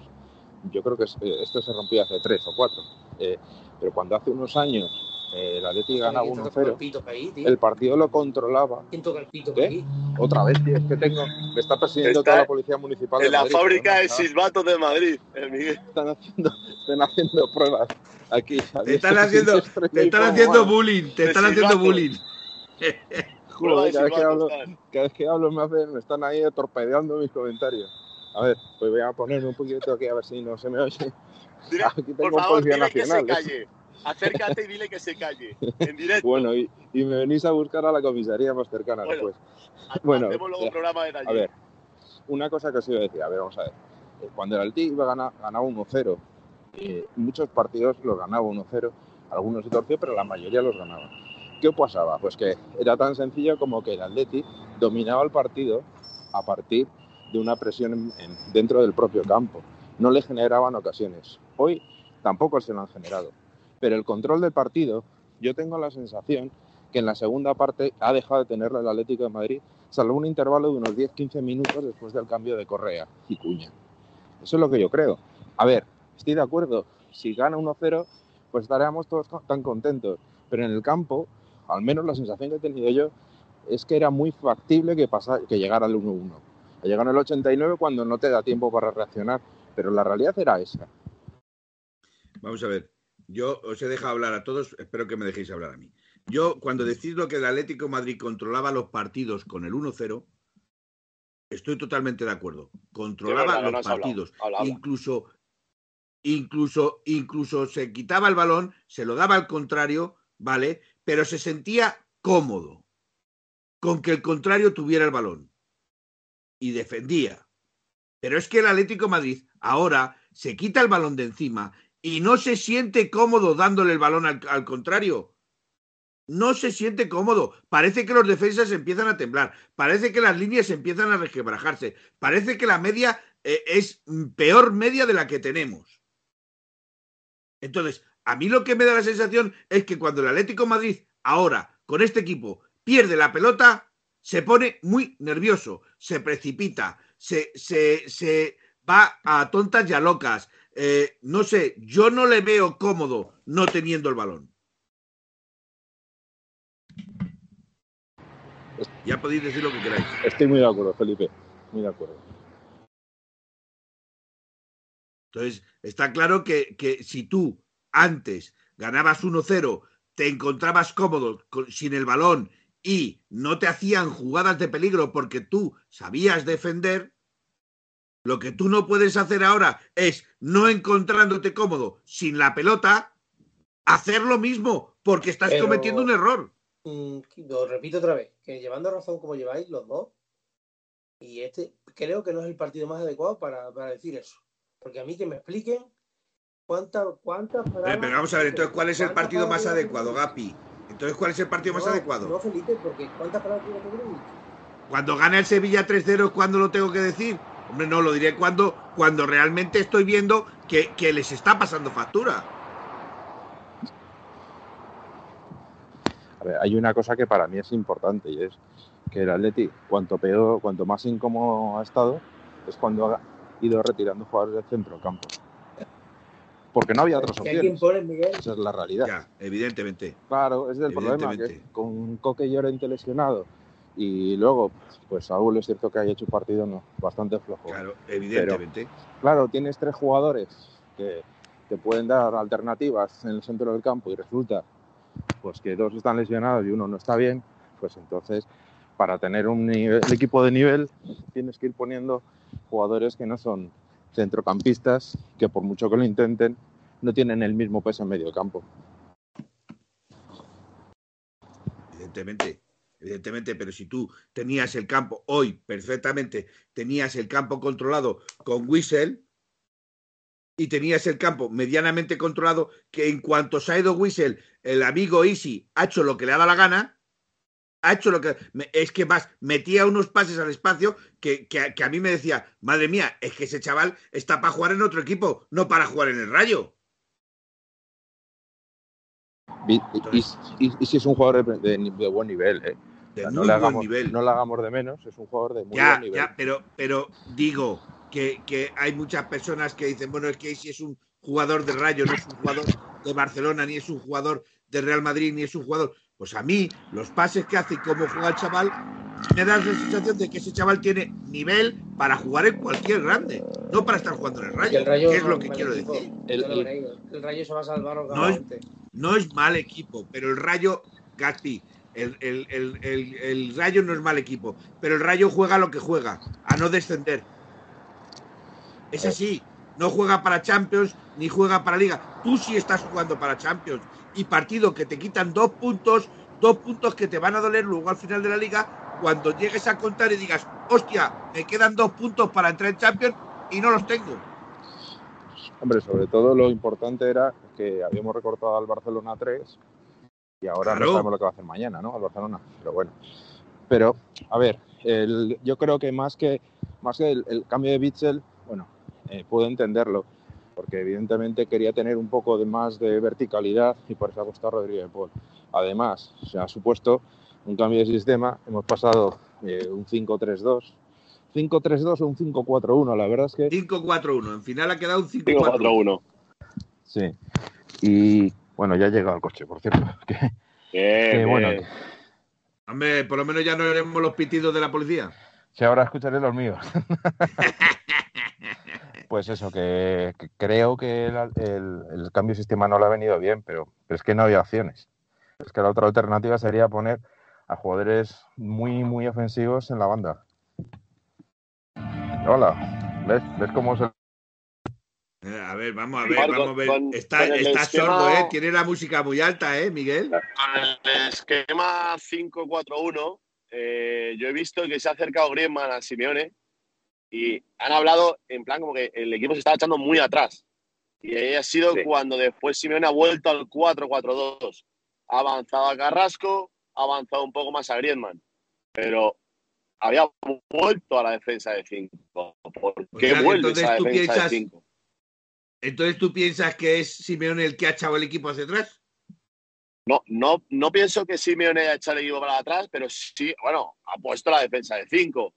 yo creo que eh, esto se rompió hace tres o cuatro, eh, pero cuando hace unos años eh, el Atleti ganaba ¿quién toca el 1-0, pito para ahí, tío? el partido lo controlaba. ¿Quién toca el pito ahí? Otra vez, tío, es que tengo, me está persiguiendo Está toda la policía municipal de En la Madrid, fábrica de silbatos de Madrid, el Miguel. están haciendo, están haciendo pruebas aquí. Te están (laughs) haciendo, te están haciendo bullying, te están haciendo bullying. Joder, cada vez, que hablo, cada vez que hablo me, hacen, me están ahí torpedeando mis comentarios. A ver, pues voy a ponerme un poquito aquí a ver si no se me oye. Dile- Aquí tengo por un favor, dile que se nacional. ¿eh? calle. Acércate y dile que se calle. En directo. Bueno, y, y me venís a buscar a la comisaría más cercana Bueno, después. (laughs) bueno, Hacemos luego un programa de taller. A ver, una cosa que os iba a decir, a ver, vamos a ver. Eh, Cuando el Atleti iba a ganar, ganaba 1-0, eh, muchos partidos los ganaba 1-0, algunos se torció, pero la mayoría los ganaba. ¿Qué pasaba? Pues que era tan sencillo como que el Atleti dominaba el partido a partir de una presión en- en- dentro del propio campo. No le generaban ocasiones. Hoy tampoco se lo han generado. Pero el control del partido, yo tengo la sensación que en la segunda parte ha dejado de tenerlo el Atlético de Madrid, salvo un intervalo de unos 10-15 minutos después del cambio de Correa y Cuña. Eso es lo que yo creo. A ver, estoy de acuerdo. Si gana 1-0, pues estaríamos todos tan contentos. Pero en el campo, al menos la sensación que he tenido yo, es que era muy factible que, pasa, que llegara al 1-1. Llegaron el 89 cuando no te da tiempo para reaccionar. Pero la realidad era esa. Vamos a ver. Yo os he dejado hablar a todos, espero que me dejéis hablar a mí. Yo, cuando decido que el Atlético de Madrid controlaba los partidos con el 1-0, estoy totalmente de acuerdo. Controlaba no los partidos. Habla, habla. Incluso, incluso, incluso se quitaba el balón, se lo daba al contrario, ¿vale? Pero se sentía cómodo con que el contrario tuviera el balón. Y defendía. Pero es que el Atlético Madrid ahora se quita el balón de encima y no se siente cómodo dándole el balón al, contrario. No se siente cómodo. Parece que los defensas empiezan a temblar. Parece que las líneas empiezan a resquebrajarse. Parece que la media eh, es peor media de la que tenemos. Entonces, a mí lo que me da la sensación es que cuando el Atlético Madrid ahora, con este equipo, pierde la pelota, se pone muy nervioso, se precipita, se, se, se va a tontas y a locas. Eh, no sé, yo no le veo cómodo no teniendo el balón. Ya podéis decir lo que queráis. Estoy muy de acuerdo, Felipe. Muy de acuerdo. Entonces, está claro que, que si tú antes ganabas 1-0, te encontrabas cómodo con- sin el balón y no te hacían jugadas de peligro porque tú sabías defender, lo que tú no puedes hacer ahora es, no encontrándote cómodo sin la pelota, hacer lo mismo, porque estás Pero- cometiendo un error. Mm, Lo repito otra vez, que llevando razón como lleváis los dos, y este creo que no es el partido más adecuado para, para decir eso. Porque a mí que me expliquen cuántas cuántas paradas- pero vamos a ver, entonces, ¿cuál es el partido más adecuado, Gapi? Entonces, ¿cuál es el partido más adecuado? No, Felipe, porque ¿cuántas paradas tiene que? Cuando gana el Sevilla 3-0, ¿cuándo lo tengo que decir? Hombre, no, lo diré cuando, cuando realmente estoy viendo que, que les está pasando factura. A ver, hay una cosa que para mí es importante y es que el Atleti, cuanto peor, cuanto más incómodo ha estado, es cuando ha ido retirando jugadores del centro del campo. Porque no había otras opciones. pone Miguel. Esa es la realidad. Ya, evidentemente. Claro, es el problema, que con Coque Llorente lesionado y luego, pues Saúl es cierto que haya hecho un partido no, bastante flojo. Claro, evidentemente. Claro, tienes tres jugadores que te pueden dar alternativas en el centro del campo y resulta pues que dos están lesionados y uno no está bien, pues entonces para tener un nivel- el equipo de nivel tienes que ir poniendo jugadores que no son centrocampistas, que por mucho que lo intenten, no tienen el mismo peso en medio campo. Evidentemente, evidentemente, pero si tú tenías el campo hoy perfectamente, tenías el campo controlado con Whistle y tenías el campo medianamente controlado, que en cuanto se ha ido Whistle, el amigo Easy ha hecho lo que le ha dado la gana, ha hecho lo que... Es que más, metía unos pases al espacio que, que, que a mí me decía, madre mía, es que ese chaval está para jugar en otro equipo, no para jugar en el Rayo. Y, y- y- y- y si es un jugador de, de- de buen nivel, ¿eh? O De sea, muy no, buen hagamos, nivel. no le hagamos de menos, es un jugador de muy ya, buen nivel. ya, pero, pero digo que, que hay muchas personas que dicen, bueno, es que si es un jugador de Rayo, no es un jugador de Barcelona, ni es un jugador de Real Madrid, ni es un jugador. Pues a mí, los pases que hace y cómo juega el chaval, me da la sensación de que ese chaval tiene nivel para jugar en cualquier grande, no para estar jugando en el Rayo, el Rayo que es lo que quiero equipo. decir. El- Rayo se va a salvar No es-. No es mal equipo, pero el Rayo, Gaspi, el, el- el- el- el Rayo no es mal equipo, pero el Rayo juega lo que juega, a no descender. Es así, no juega para Champions ni juega para Liga. Tú sí estás jugando para Champions y partido que te quitan dos puntos, dos puntos que te van a doler luego al final de la Liga, cuando llegues a contar y digas, hostia, me quedan dos puntos para entrar en Champions y no los tengo. Hombre, sobre todo lo importante era que habíamos recortado al Barcelona 3 y ahora Claro. no sabemos lo que va a hacer mañana, ¿no? Al Barcelona. Pero bueno. Pero, a ver, el- yo creo que más que, más que el, el cambio de Bitzel, bueno, eh, puedo entenderlo, porque evidentemente quería tener un poco de más de verticalidad y por eso ha costado Rodríguez de Paul. Además, se ha supuesto un cambio de sistema, hemos pasado eh, un 5-3-2, 5-3-2 o un 5-4-1, la verdad es que 5-4-1, en final ha quedado un 5-4-1. 5-4-1. Sí. Y bueno, ya ha llegado el coche, por cierto. (laughs) Que, Bien, que, bueno, bien. Hombre, por lo menos ya no haremos los pitidos de la policía. que ahora escucharé los míos. (laughs) pues eso, que, que creo que el, el- el cambio de sistema no le ha venido bien, pero, pero es que no había opciones. Es que la otra alternativa sería poner a jugadores muy, muy ofensivos en la banda. Hola, ¿ves? ¿Ves cómo se... Eh, A ver, vamos a ver, Marco, vamos a ver. con- está con está esquema- sordo, ¿eh? Tiene la música muy alta, ¿eh, Miguel? Con el esquema 5-4-1, eh, yo he visto que se ha acercado Griezmann a Simeone y han hablado en plan como que el equipo se estaba echando muy atrás. Y ahí ha sido Sí. cuando después Simeone ha vuelto al 4-4-2. Ha avanzado a Carrasco, ha avanzado un poco más a Griezmann. Pero había vuelto a la defensa de 5. ¿Por O qué sea que vuelves entonces a la defensa piensas- de 5? Entonces, ¿tú piensas que es Simeone el que ha echado el equipo hacia atrás? No, no, no pienso que Simeone haya echado el equipo para atrás, pero sí, bueno, ha puesto la defensa de 5.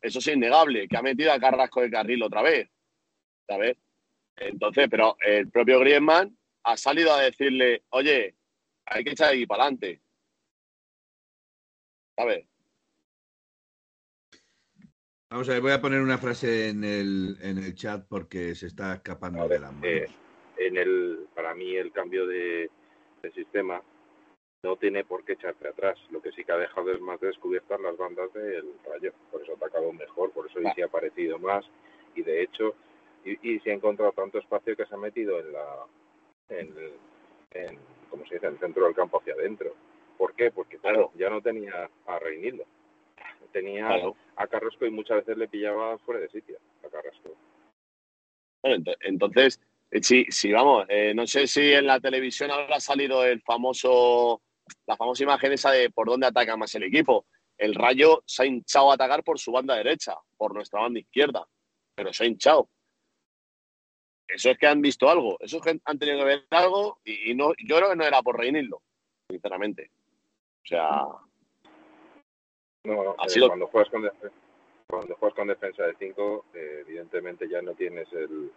Eso es innegable, que ha metido a Carrasco de carril otra vez. ¿Sabes? Entonces, pero el propio Griezmann ha salido a decirle, oye, hay que echar equipo para adelante. ¿Sabes? Vamos a ver, voy a poner una frase en el, en el chat porque se está escapando de las manos. eh, en el, para mí el cambio de, de sistema no tiene por qué echarse atrás. Lo que sí que ha dejado es más descubiertas las bandas del Rayo. Por eso ha atacado mejor, por eso sí ha aparecido más. Y de hecho, y, y se ha encontrado tanto espacio que se ha metido en la en, en, como se dice, en el centro del campo hacia adentro. ¿Por qué? Porque claro, ya no tenía a Reinildo. Tenía a Carrasco y muchas veces le pillaba fuera de sitio a Carrasco. Entonces, eh, sí, sí, vamos, eh, no sé si en la televisión habrá salido el famoso, la famosa imagen esa de por dónde ataca más el equipo. El Rayo se ha hinchado a atacar por su banda derecha, por nuestra banda izquierda, pero se ha hinchado. Eso es que han visto algo, eso es que han tenido que ver algo y, no, yo creo que no era por Reinildo, sinceramente. O sea, no, eh, cuando, juegas con cuando juegas con defensa de 5, eh, evidentemente ya no tienes el,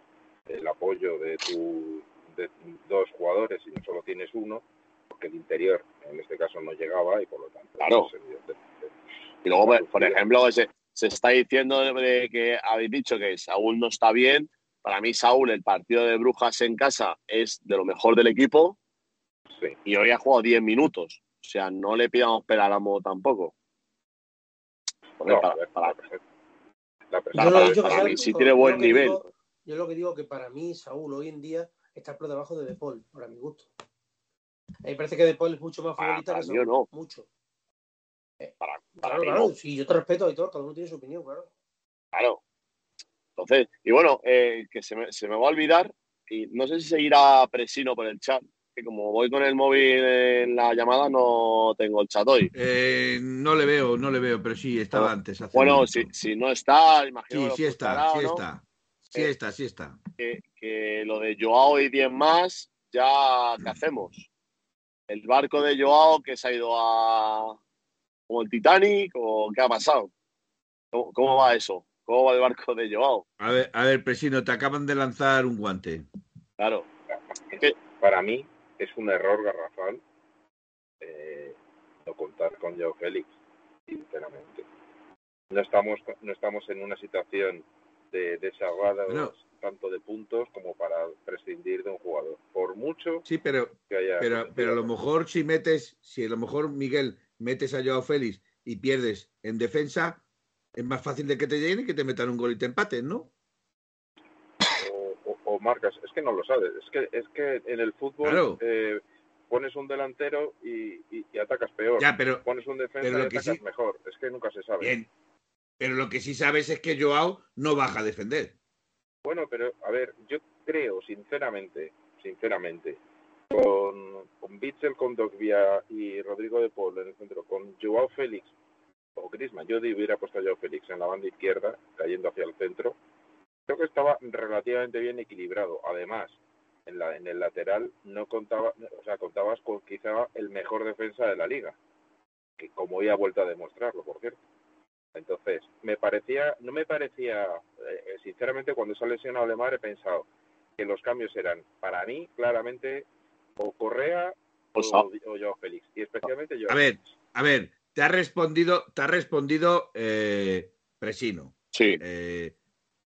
el apoyo de, tu, de dos jugadores, sino solo tienes uno, porque el interior en este caso no llegaba y por lo tanto. Claro. Pues, y luego, pues, por ejemplo, se, se está diciendo de que habéis dicho que Saúl no está bien. Para mí, Saúl, el partido de Brujas en casa es de lo mejor del equipo. Sí. Y hoy ha jugado 10 minutos. O sea, no le pidamos peláramo tampoco. No, para, para, la para, mí sí tiene buen nivel. Yo lo que digo que para mí, Saúl, hoy en día está por debajo de De Paul, para mi gusto. A mí me parece que De Paul es mucho más futbolista que Saúl. No. Mucho. Eh, para, claro, claro. Sí, yo te respeto, y todo, cada uno tiene su opinión, claro. Claro. Entonces, y bueno, eh, que se me, se me va a olvidar, y no sé si seguirá Presino por el chat, que como voy con el móvil en la llamada no tengo el chat hoy. Eh, no le veo, no le veo, pero sí, estaba antes. bueno, si, si, no está, imagino. Sí, sí está, sí está. Sí eh, está, sí está. Que, lo de Joao y 10 más, ya, ¿qué hacemos? El barco de Joao que se ha ido a. como el Titanic, o qué ha pasado? ¿Cómo, va eso? ¿Cómo va el barco de Joao? A ver, a ver, Presino, te acaban de lanzar un guante. Claro. Para mí es un error garrafal eh, no contar con Joao Félix, sinceramente. No estamos, no estamos en una situación de desahogada tanto de puntos como para prescindir de un jugador. Por mucho sí, pero, que haya pero, pero a lo mejor si metes, si a lo mejor Miguel metes a Joao Félix y pierdes en defensa, es más fácil de que te lleguen y que te metan un gol y te empaten, ¿no? O, marcas, es que no lo sabes, es que es que en el fútbol eh, pones un delantero y, atacas peor. Ya, pero, pones un defensa y atacas mejor, es que nunca se sabe. Pero lo que sí sabes es que Joao no baja a defender. Bueno, pero a ver, yo creo sinceramente, sinceramente, con, con Bitzel, con Dogbia y Rodrigo de Paul en el centro, con Joao Félix o Grisman, yo hubiera puesto a Joao Félix en la banda izquierda, cayendo hacia el centro, creo que estaba relativamente bien equilibrado. Además, en, la, en el lateral no contaba, o sea, contabas con quizá el mejor defensa de la liga, que como hoy ha vuelto a demostrarlo, por cierto. Entonces, me parecía, no me parecía, eh, sinceramente, cuando se ha lesionado Lemar he pensado que los cambios eran, para mí, claramente, o Correa o, o, Félix. Y especialmente yo. A ver, a ver, te ha respondido, te ha respondido eh, Presino. Sí. Eh,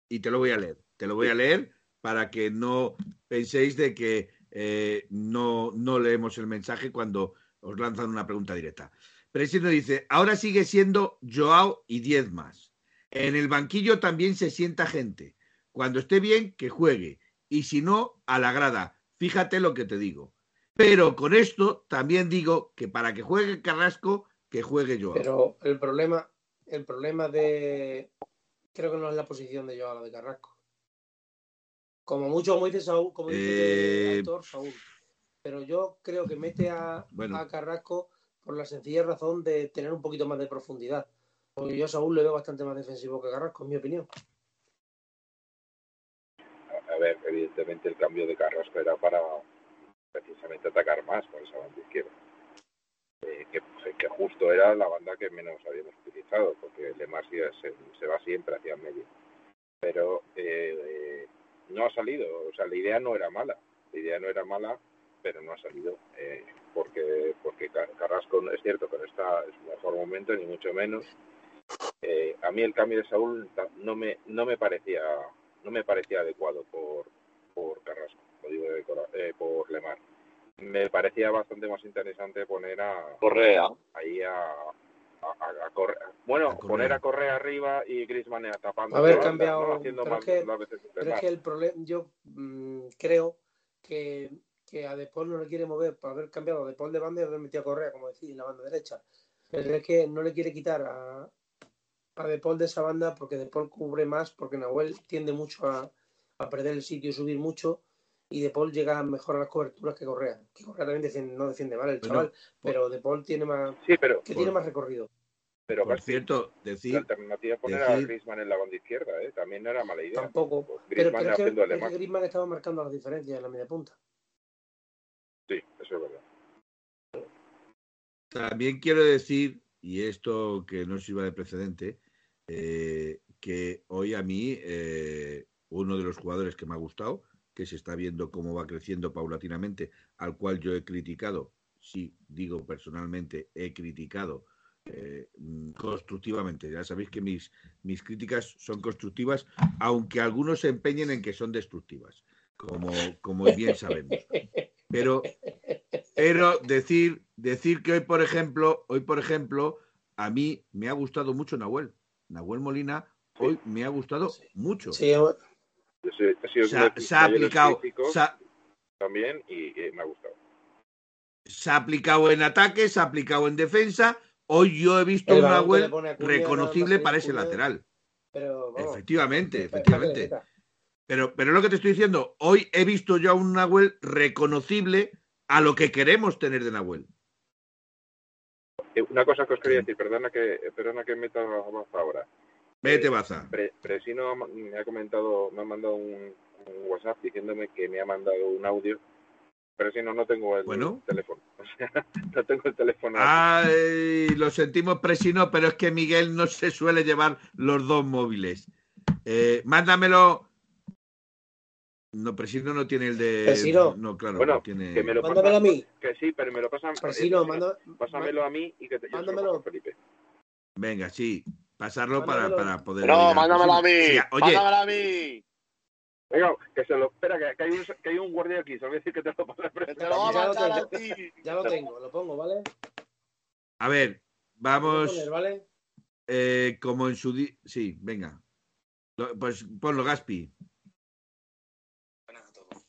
y te lo voy a leer. Te lo voy a leer para que no penséis de que no, no leemos el mensaje cuando os lanzan una pregunta directa. Presino dice, ahora sigue siendo Joao y 10 más. En el banquillo también se sienta gente. Cuando esté bien, que juegue. Y si no, a la grada. Fíjate lo que te digo. Pero con esto también digo que para que juegue Carrasco, que juegue Joao. Pero el problema, el problema de... Creo que no es la posición de Joao, la de Carrasco. Como mucho, como dice Saúl, como dice el eh, Saúl. Pero yo creo que mete a, a Carrasco por la sencilla razón de tener un poquito más de profundidad. Porque yo a Saúl le veo bastante más defensivo que Carrasco, en mi opinión. A ver, evidentemente el cambio de Carrasco era para precisamente atacar más por esa banda izquierda. Eh, que, que, justo era la banda que menos habíamos utilizado, porque Lemar se, se va siempre hacia medio. Pero eh, no ha salido, o sea, la idea no era mala, la idea no era mala, pero no ha salido. Eh, porque porque Carrasco es cierto que no está en su mejor momento ni mucho menos eh, a mí el cambio de Saúl no me no me parecía no me parecía adecuado por por Carrasco lo digo eh, por Lemar me parecía bastante más interesante poner a Correa ahí a, a, Correa. Bueno, poner a Correa arriba y Griezmann tapando. Haber cambiado. pero, es que, el problema, yo mm, creo que que a Depol no le quiere mover por haber cambiado a Depol de banda y haber metido a Correa, como decís, en la banda derecha. Pero es que no le quiere quitar a, a Depol de esa banda porque Depol cubre más, porque Nahuel tiende mucho a, a perder el sitio y subir mucho. Y De Paul llega mejor a las coberturas que Correa. Que Correa también defiende, no defiende mal el Bueno, chaval, pero De Paul tiene más, Sí, pero, que tiene más recorrido. pero Por cierto, la decir, alternativa es poner a Griezmann en la banda izquierda, ¿eh? También no era mala idea. Tampoco. Pues Pero, pero es, que, haciendo es que alemán. Griezmann estaba marcando las diferencias en la media punta. Sí, eso es verdad. También quiero decir, y esto que no sirva de precedente, eh, que hoy a mí eh, uno de los jugadores que me ha gustado, que se está viendo cómo va creciendo paulatinamente, al cual yo he criticado, sí, digo personalmente, he criticado eh, mm, constructivamente. Ya sabéis que mis, mis críticas son constructivas, aunque algunos se empeñen en que son destructivas, como, como bien sabemos. (laughs) Pero pero decir, decir que hoy, por ejemplo, hoy, por ejemplo, a mí me ha gustado mucho Nahuel. Nahuel Molina hoy me ha gustado mucho. Sí, se, ha, se ha aplicado, se ha- también y, y me ha gustado. se ha aplicado en ataque, se ha aplicado en defensa. Hoy yo he visto un Nahuel reconocible para ese lateral. pero vamos. Efectivamente, efectivamente. Pero, pero lo que te estoy diciendo, hoy he visto yo a un Nahuel reconocible a lo que queremos tener de Nahuel. Eh, Una cosa que os quería decir, perdona que, perdona que meta abajo ahora. Vete, Eh, Baza. Pre- Presino me ha comentado, me ha mandado un, un WhatsApp diciéndome que me ha mandado un audio. Presino no tengo el Bueno. teléfono. (laughs) No tengo el teléfono. Ay, lo sentimos, Presino, pero es que Miguel no se suele llevar los dos móviles. Eh, mándamelo. No, Presino no tiene el de. Presino. No, claro, Bueno, no tiene. que me lo Mándamelo a mí. Que sí, pero me lo pasan. Presino, eh, manda- Pásamelo a mí y que te yo se lo mándamelo. Felipe. Venga, sí. Pasarlo para, Mándamelo. para poder. No, mándamelo a mí. Sí, oye, Mándamelo a mí. Venga, que se lo. Espera, que, que hay, un, que hay un guardia aquí. Se lo voy a decir que te lo pasa Que te lo va a Ya lo mandar a tengo. ti. (laughs) Ya lo tengo, lo pongo, ¿vale? a ver, vamos. poner, ¿vale? eh, como en su. di- Sí, venga. Pues ponlo, Gaspi. Buenas a todos.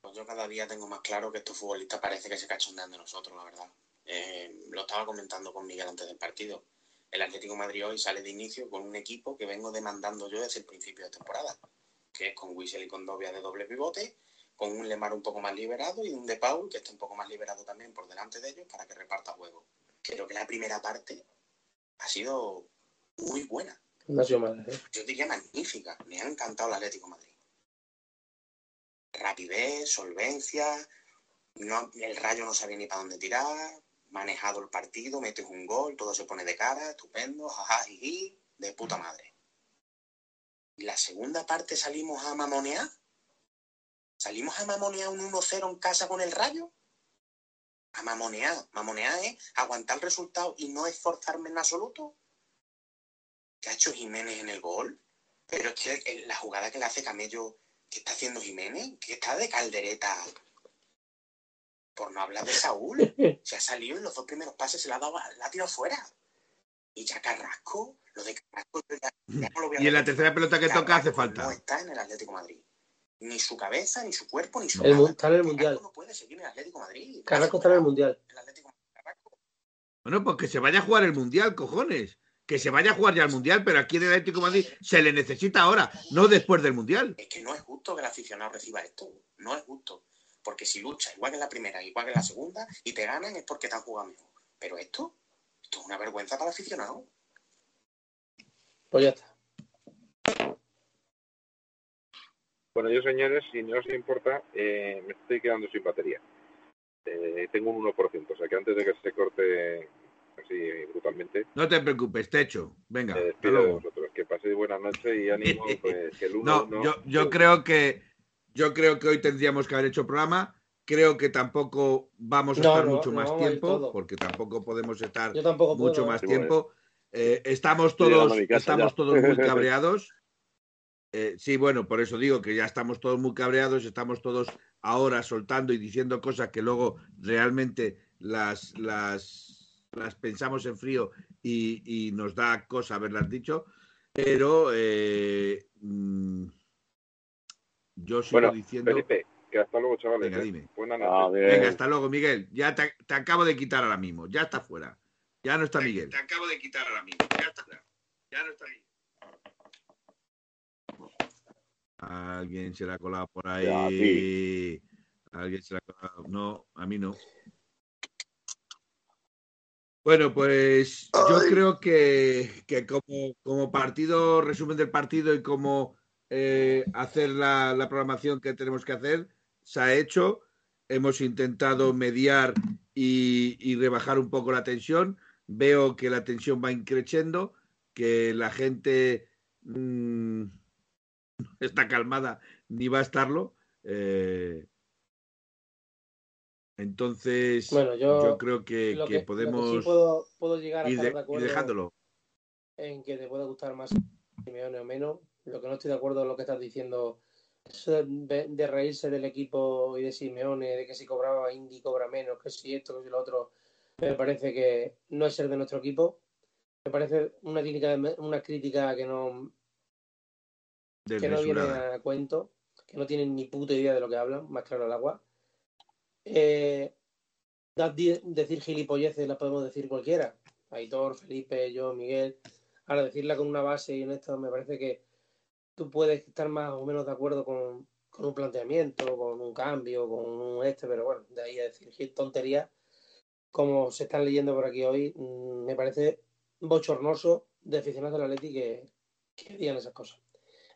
Pues yo cada día tengo más claro que estos futbolistas parece que se cachondean de nosotros, la verdad. Eh, lo estaba comentando con Miguel antes del partido. El Atlético de Madrid hoy sale de inicio con un equipo que vengo demandando yo desde el principio de temporada, que es con Wissel y con Dobia de doble pivote, con un Lemar un poco más liberado y un De Paul que esté un poco más liberado también por delante de ellos para que reparta juego. Creo que la primera parte ha sido muy buena No ha sido mal, ¿eh? yo diría magnífica. Me ha encantado el Atlético de Madrid. Rapidez, solvencia, el rayo no sabía ni para dónde tirar, manejado el partido, metes un gol, todo se pone de cara, estupendo, jaja, jiji, de puta madre. Y la segunda parte salimos a mamonear. Salimos a mamonear un 1-0 en casa con el rayo. A mamonear. Mamonear es aguantar el resultado y no esforzarme en absoluto. ¿Qué ha hecho Jiménez en el gol? Pero es que la jugada que le hace Camello, ¿qué está haciendo Jiménez? Que está de caldereta. Por no hablar de Saúl. (laughs) Se ha salido en los dos primeros pases, se la ha dado, la ha tirado fuera. Y ya Carrasco, lo de Carrasco, ya- ya no lo voy a Y en la tercera pelota que toca hace falta. No está en el Atlético de Madrid. Ni su cabeza, ni su cuerpo, ni su El nada. está en el Carrasco Mundial. no puede seguir en el Atlético de Madrid. Carrasco está en el Mundial. El Atlético de Madrid, Carrasco. Bueno, pues que se vaya a jugar el Mundial, cojones. Que se vaya a jugar ya el Mundial, pero aquí en el Atlético de Madrid se le necesita ahora, no después del Mundial. Es que no es justo que el aficionado reciba esto. No es justo. Porque si luchas igual que en la primera, igual que en la segunda, y te ganan es porque te han jugado mejor. Pero esto, esto es una vergüenza para el aficionado. Pues ya está. Bueno, yo señores, si no os importa, eh, me estoy quedando sin batería. Eh, tengo un 1%, o sea que antes de que se corte así brutalmente, No te preocupes, techo. Venga, me hasta despido de luego. vosotros. Que paséis buenas noches y ánimo, (laughs) pues que el 1 No, yo, yo creo que yo creo que hoy tendríamos que haber hecho programa. Creo que tampoco vamos a No, estar no, mucho no más tiempo, porque tampoco podemos estar Yo tampoco puedo. mucho ¿eh? más Sí, tiempo. Eh, estamos todos, estamos todos muy (laughs) cabreados. Eh, sí, bueno, por eso digo que ya estamos todos muy cabreados, estamos todos ahora soltando y diciendo cosas que luego realmente las, las, las pensamos en frío y, y nos da cosa haberlas dicho. Pero eh, mm, yo sigo Bueno, diciendo. Felipe, Que hasta luego, chavales. Venga, ¿eh? dime. Ah. Venga, hasta luego, Miguel. Ya te, te acabo de quitar ahora mismo. Ya está fuera. Ya no está Miguel. Te acabo de quitar ahora mismo. Ya está. Ya no está Miguel. Alguien se la ha colado por Ya, ahí. Alguien se la ha colado. No, a mí no. Bueno, pues yo creo que, que como, como partido, resumen del partido y como eh, hacer la, la programación que tenemos que hacer, se ha hecho. Hemos intentado mediar y, y rebajar un poco la tensión. Veo que la tensión va increciendo, que la gente mm, está calmada ni va a estarlo. Eh, entonces, Bueno, yo creo que, que que, que podemos sí puedo, puedo llegar a ir, estar de- ir acuerdo dejándolo. en que te puede gustar más Simeone o menos. Lo que no estoy de acuerdo es lo que estás diciendo eso de, de reírse del equipo y de Simeone, de que si cobraba Indy cobra menos, que si esto, que si lo otro. Me parece que no es ser de nuestro equipo. Me parece una crítica, una crítica que no, que no viene a cuento, que no tienen ni puta idea de lo que hablan, más claro el agua. Eh, decir gilipolleces las podemos decir cualquiera. Aitor, Felipe, yo, Miguel. Ahora decirla con una base y en esto me parece que tú puedes estar más o menos de acuerdo con, con un planteamiento, con un cambio, con un este, pero bueno, de ahí a decir tonterías, como se están leyendo por aquí hoy, mm, me parece bochornoso de aficionados del Atleti que, que digan esas cosas.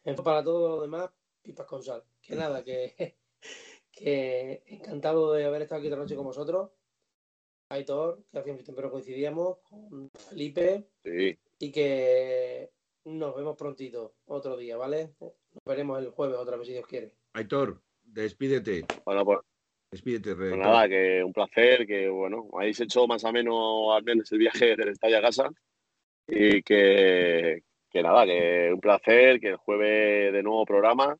En para todo lo demás, pipas con sal. Que nada, que, que encantado de haber estado aquí esta noche con vosotros. Aitor, que hacía mucho tiempo no coincidíamos, con Felipe, Sí. y que nos vemos prontito, otro día, ¿vale? Nos veremos el jueves otra vez si Dios quiere. Aitor, despídete. Bueno, pues, Despídete, pues Aitor. nada, que un placer, que bueno, habéis hecho más o menos al menos el viaje del estadio a casa. Y que, que nada, que un placer, que el jueves de nuevo programa,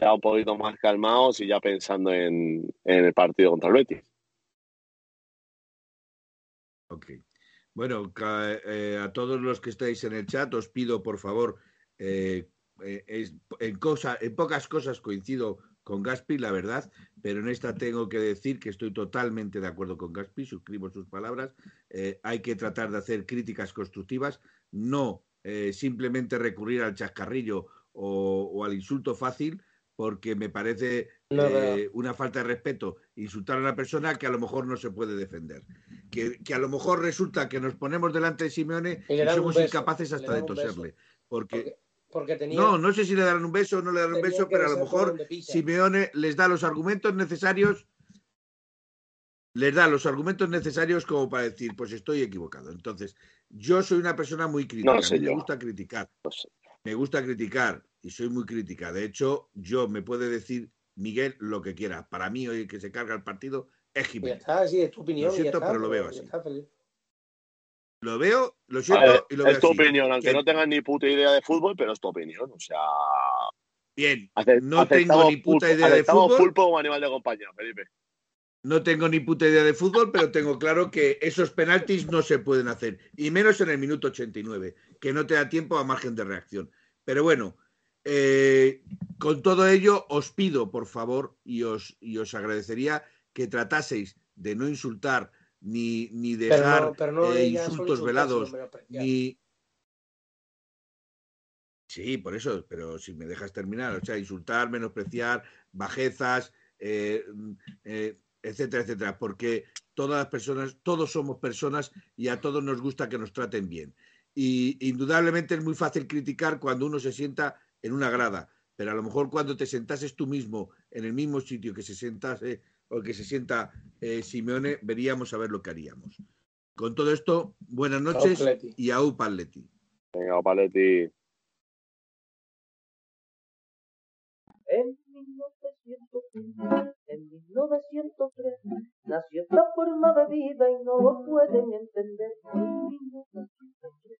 ya un poquito más calmados y ya pensando en, en el partido contra el Betis. Ok. Bueno, eh, a todos los que estáis en el chat, os pido, por favor, eh, eh, en, cosa, en pocas cosas coincido con Gaspi, la verdad, pero en esta tengo que decir que estoy totalmente de acuerdo con Gaspi, suscribo sus palabras. Hay que tratar de hacer críticas constructivas, no simplemente recurrir al chascarrillo o al insulto fácil, porque me parece No, eh, una falta de respeto insultar a una persona que a lo mejor no se puede defender. Que, que a lo mejor resulta que nos ponemos delante de Simeone Y somos beso, incapaces hasta de toserle. Porque, Porque, porque tenía, no, no sé si le darán un beso o no le darán un beso, pero a lo mejor. Simeone les da los argumentos necesarios, les da los argumentos necesarios como para decir, pues estoy equivocado. Entonces, yo soy una persona muy crítica, No a sé mí me yo. gusta criticar, No sé. me gusta criticar y soy muy crítica. De hecho, yo me puede decir Miguel lo que quiera. Para mí, hoy el que se carga el partido es ya Jiménez. está, sí, es tu opinión. Lo ya siento, está, pero lo veo así. está. Lo veo, lo siento ver, y lo veo es tu así. opinión, aunque Que- no tengas ni puta idea de fútbol, pero es tu opinión. O sea, Bien, ace- no tengo ni puta idea de fútbol. pulpo como animal de compañía, Felipe. No tengo ni puta idea de fútbol, pero tengo claro que esos penaltis no se pueden hacer. Y menos en el minuto 89, que no te da tiempo a margen de reacción. Pero bueno, eh, con todo ello, os pido, por favor, y os, y os agradecería que trataseis de no insultar ni, ni Pero dejar no, pero no eh, insultos velados, ni. Sí, por eso, pero si me dejas terminar, o sea, insultar, menospreciar, bajezas, eh, eh, etcétera, etcétera, porque todas las personas, todos somos personas y a todos nos gusta que nos traten bien. Y indudablemente es muy fácil criticar cuando uno se sienta en una grada, pero a lo mejor cuando te sentases tú mismo en el mismo sitio que se sentase o que se sienta eh, Simeone, veríamos a ver lo que haríamos. Con todo esto, buenas noches Atleti. y a Upaletti. Venga, Paletti. En 1903, en 1903, nació esta forma de vida y no lo pueden entender. En 1903,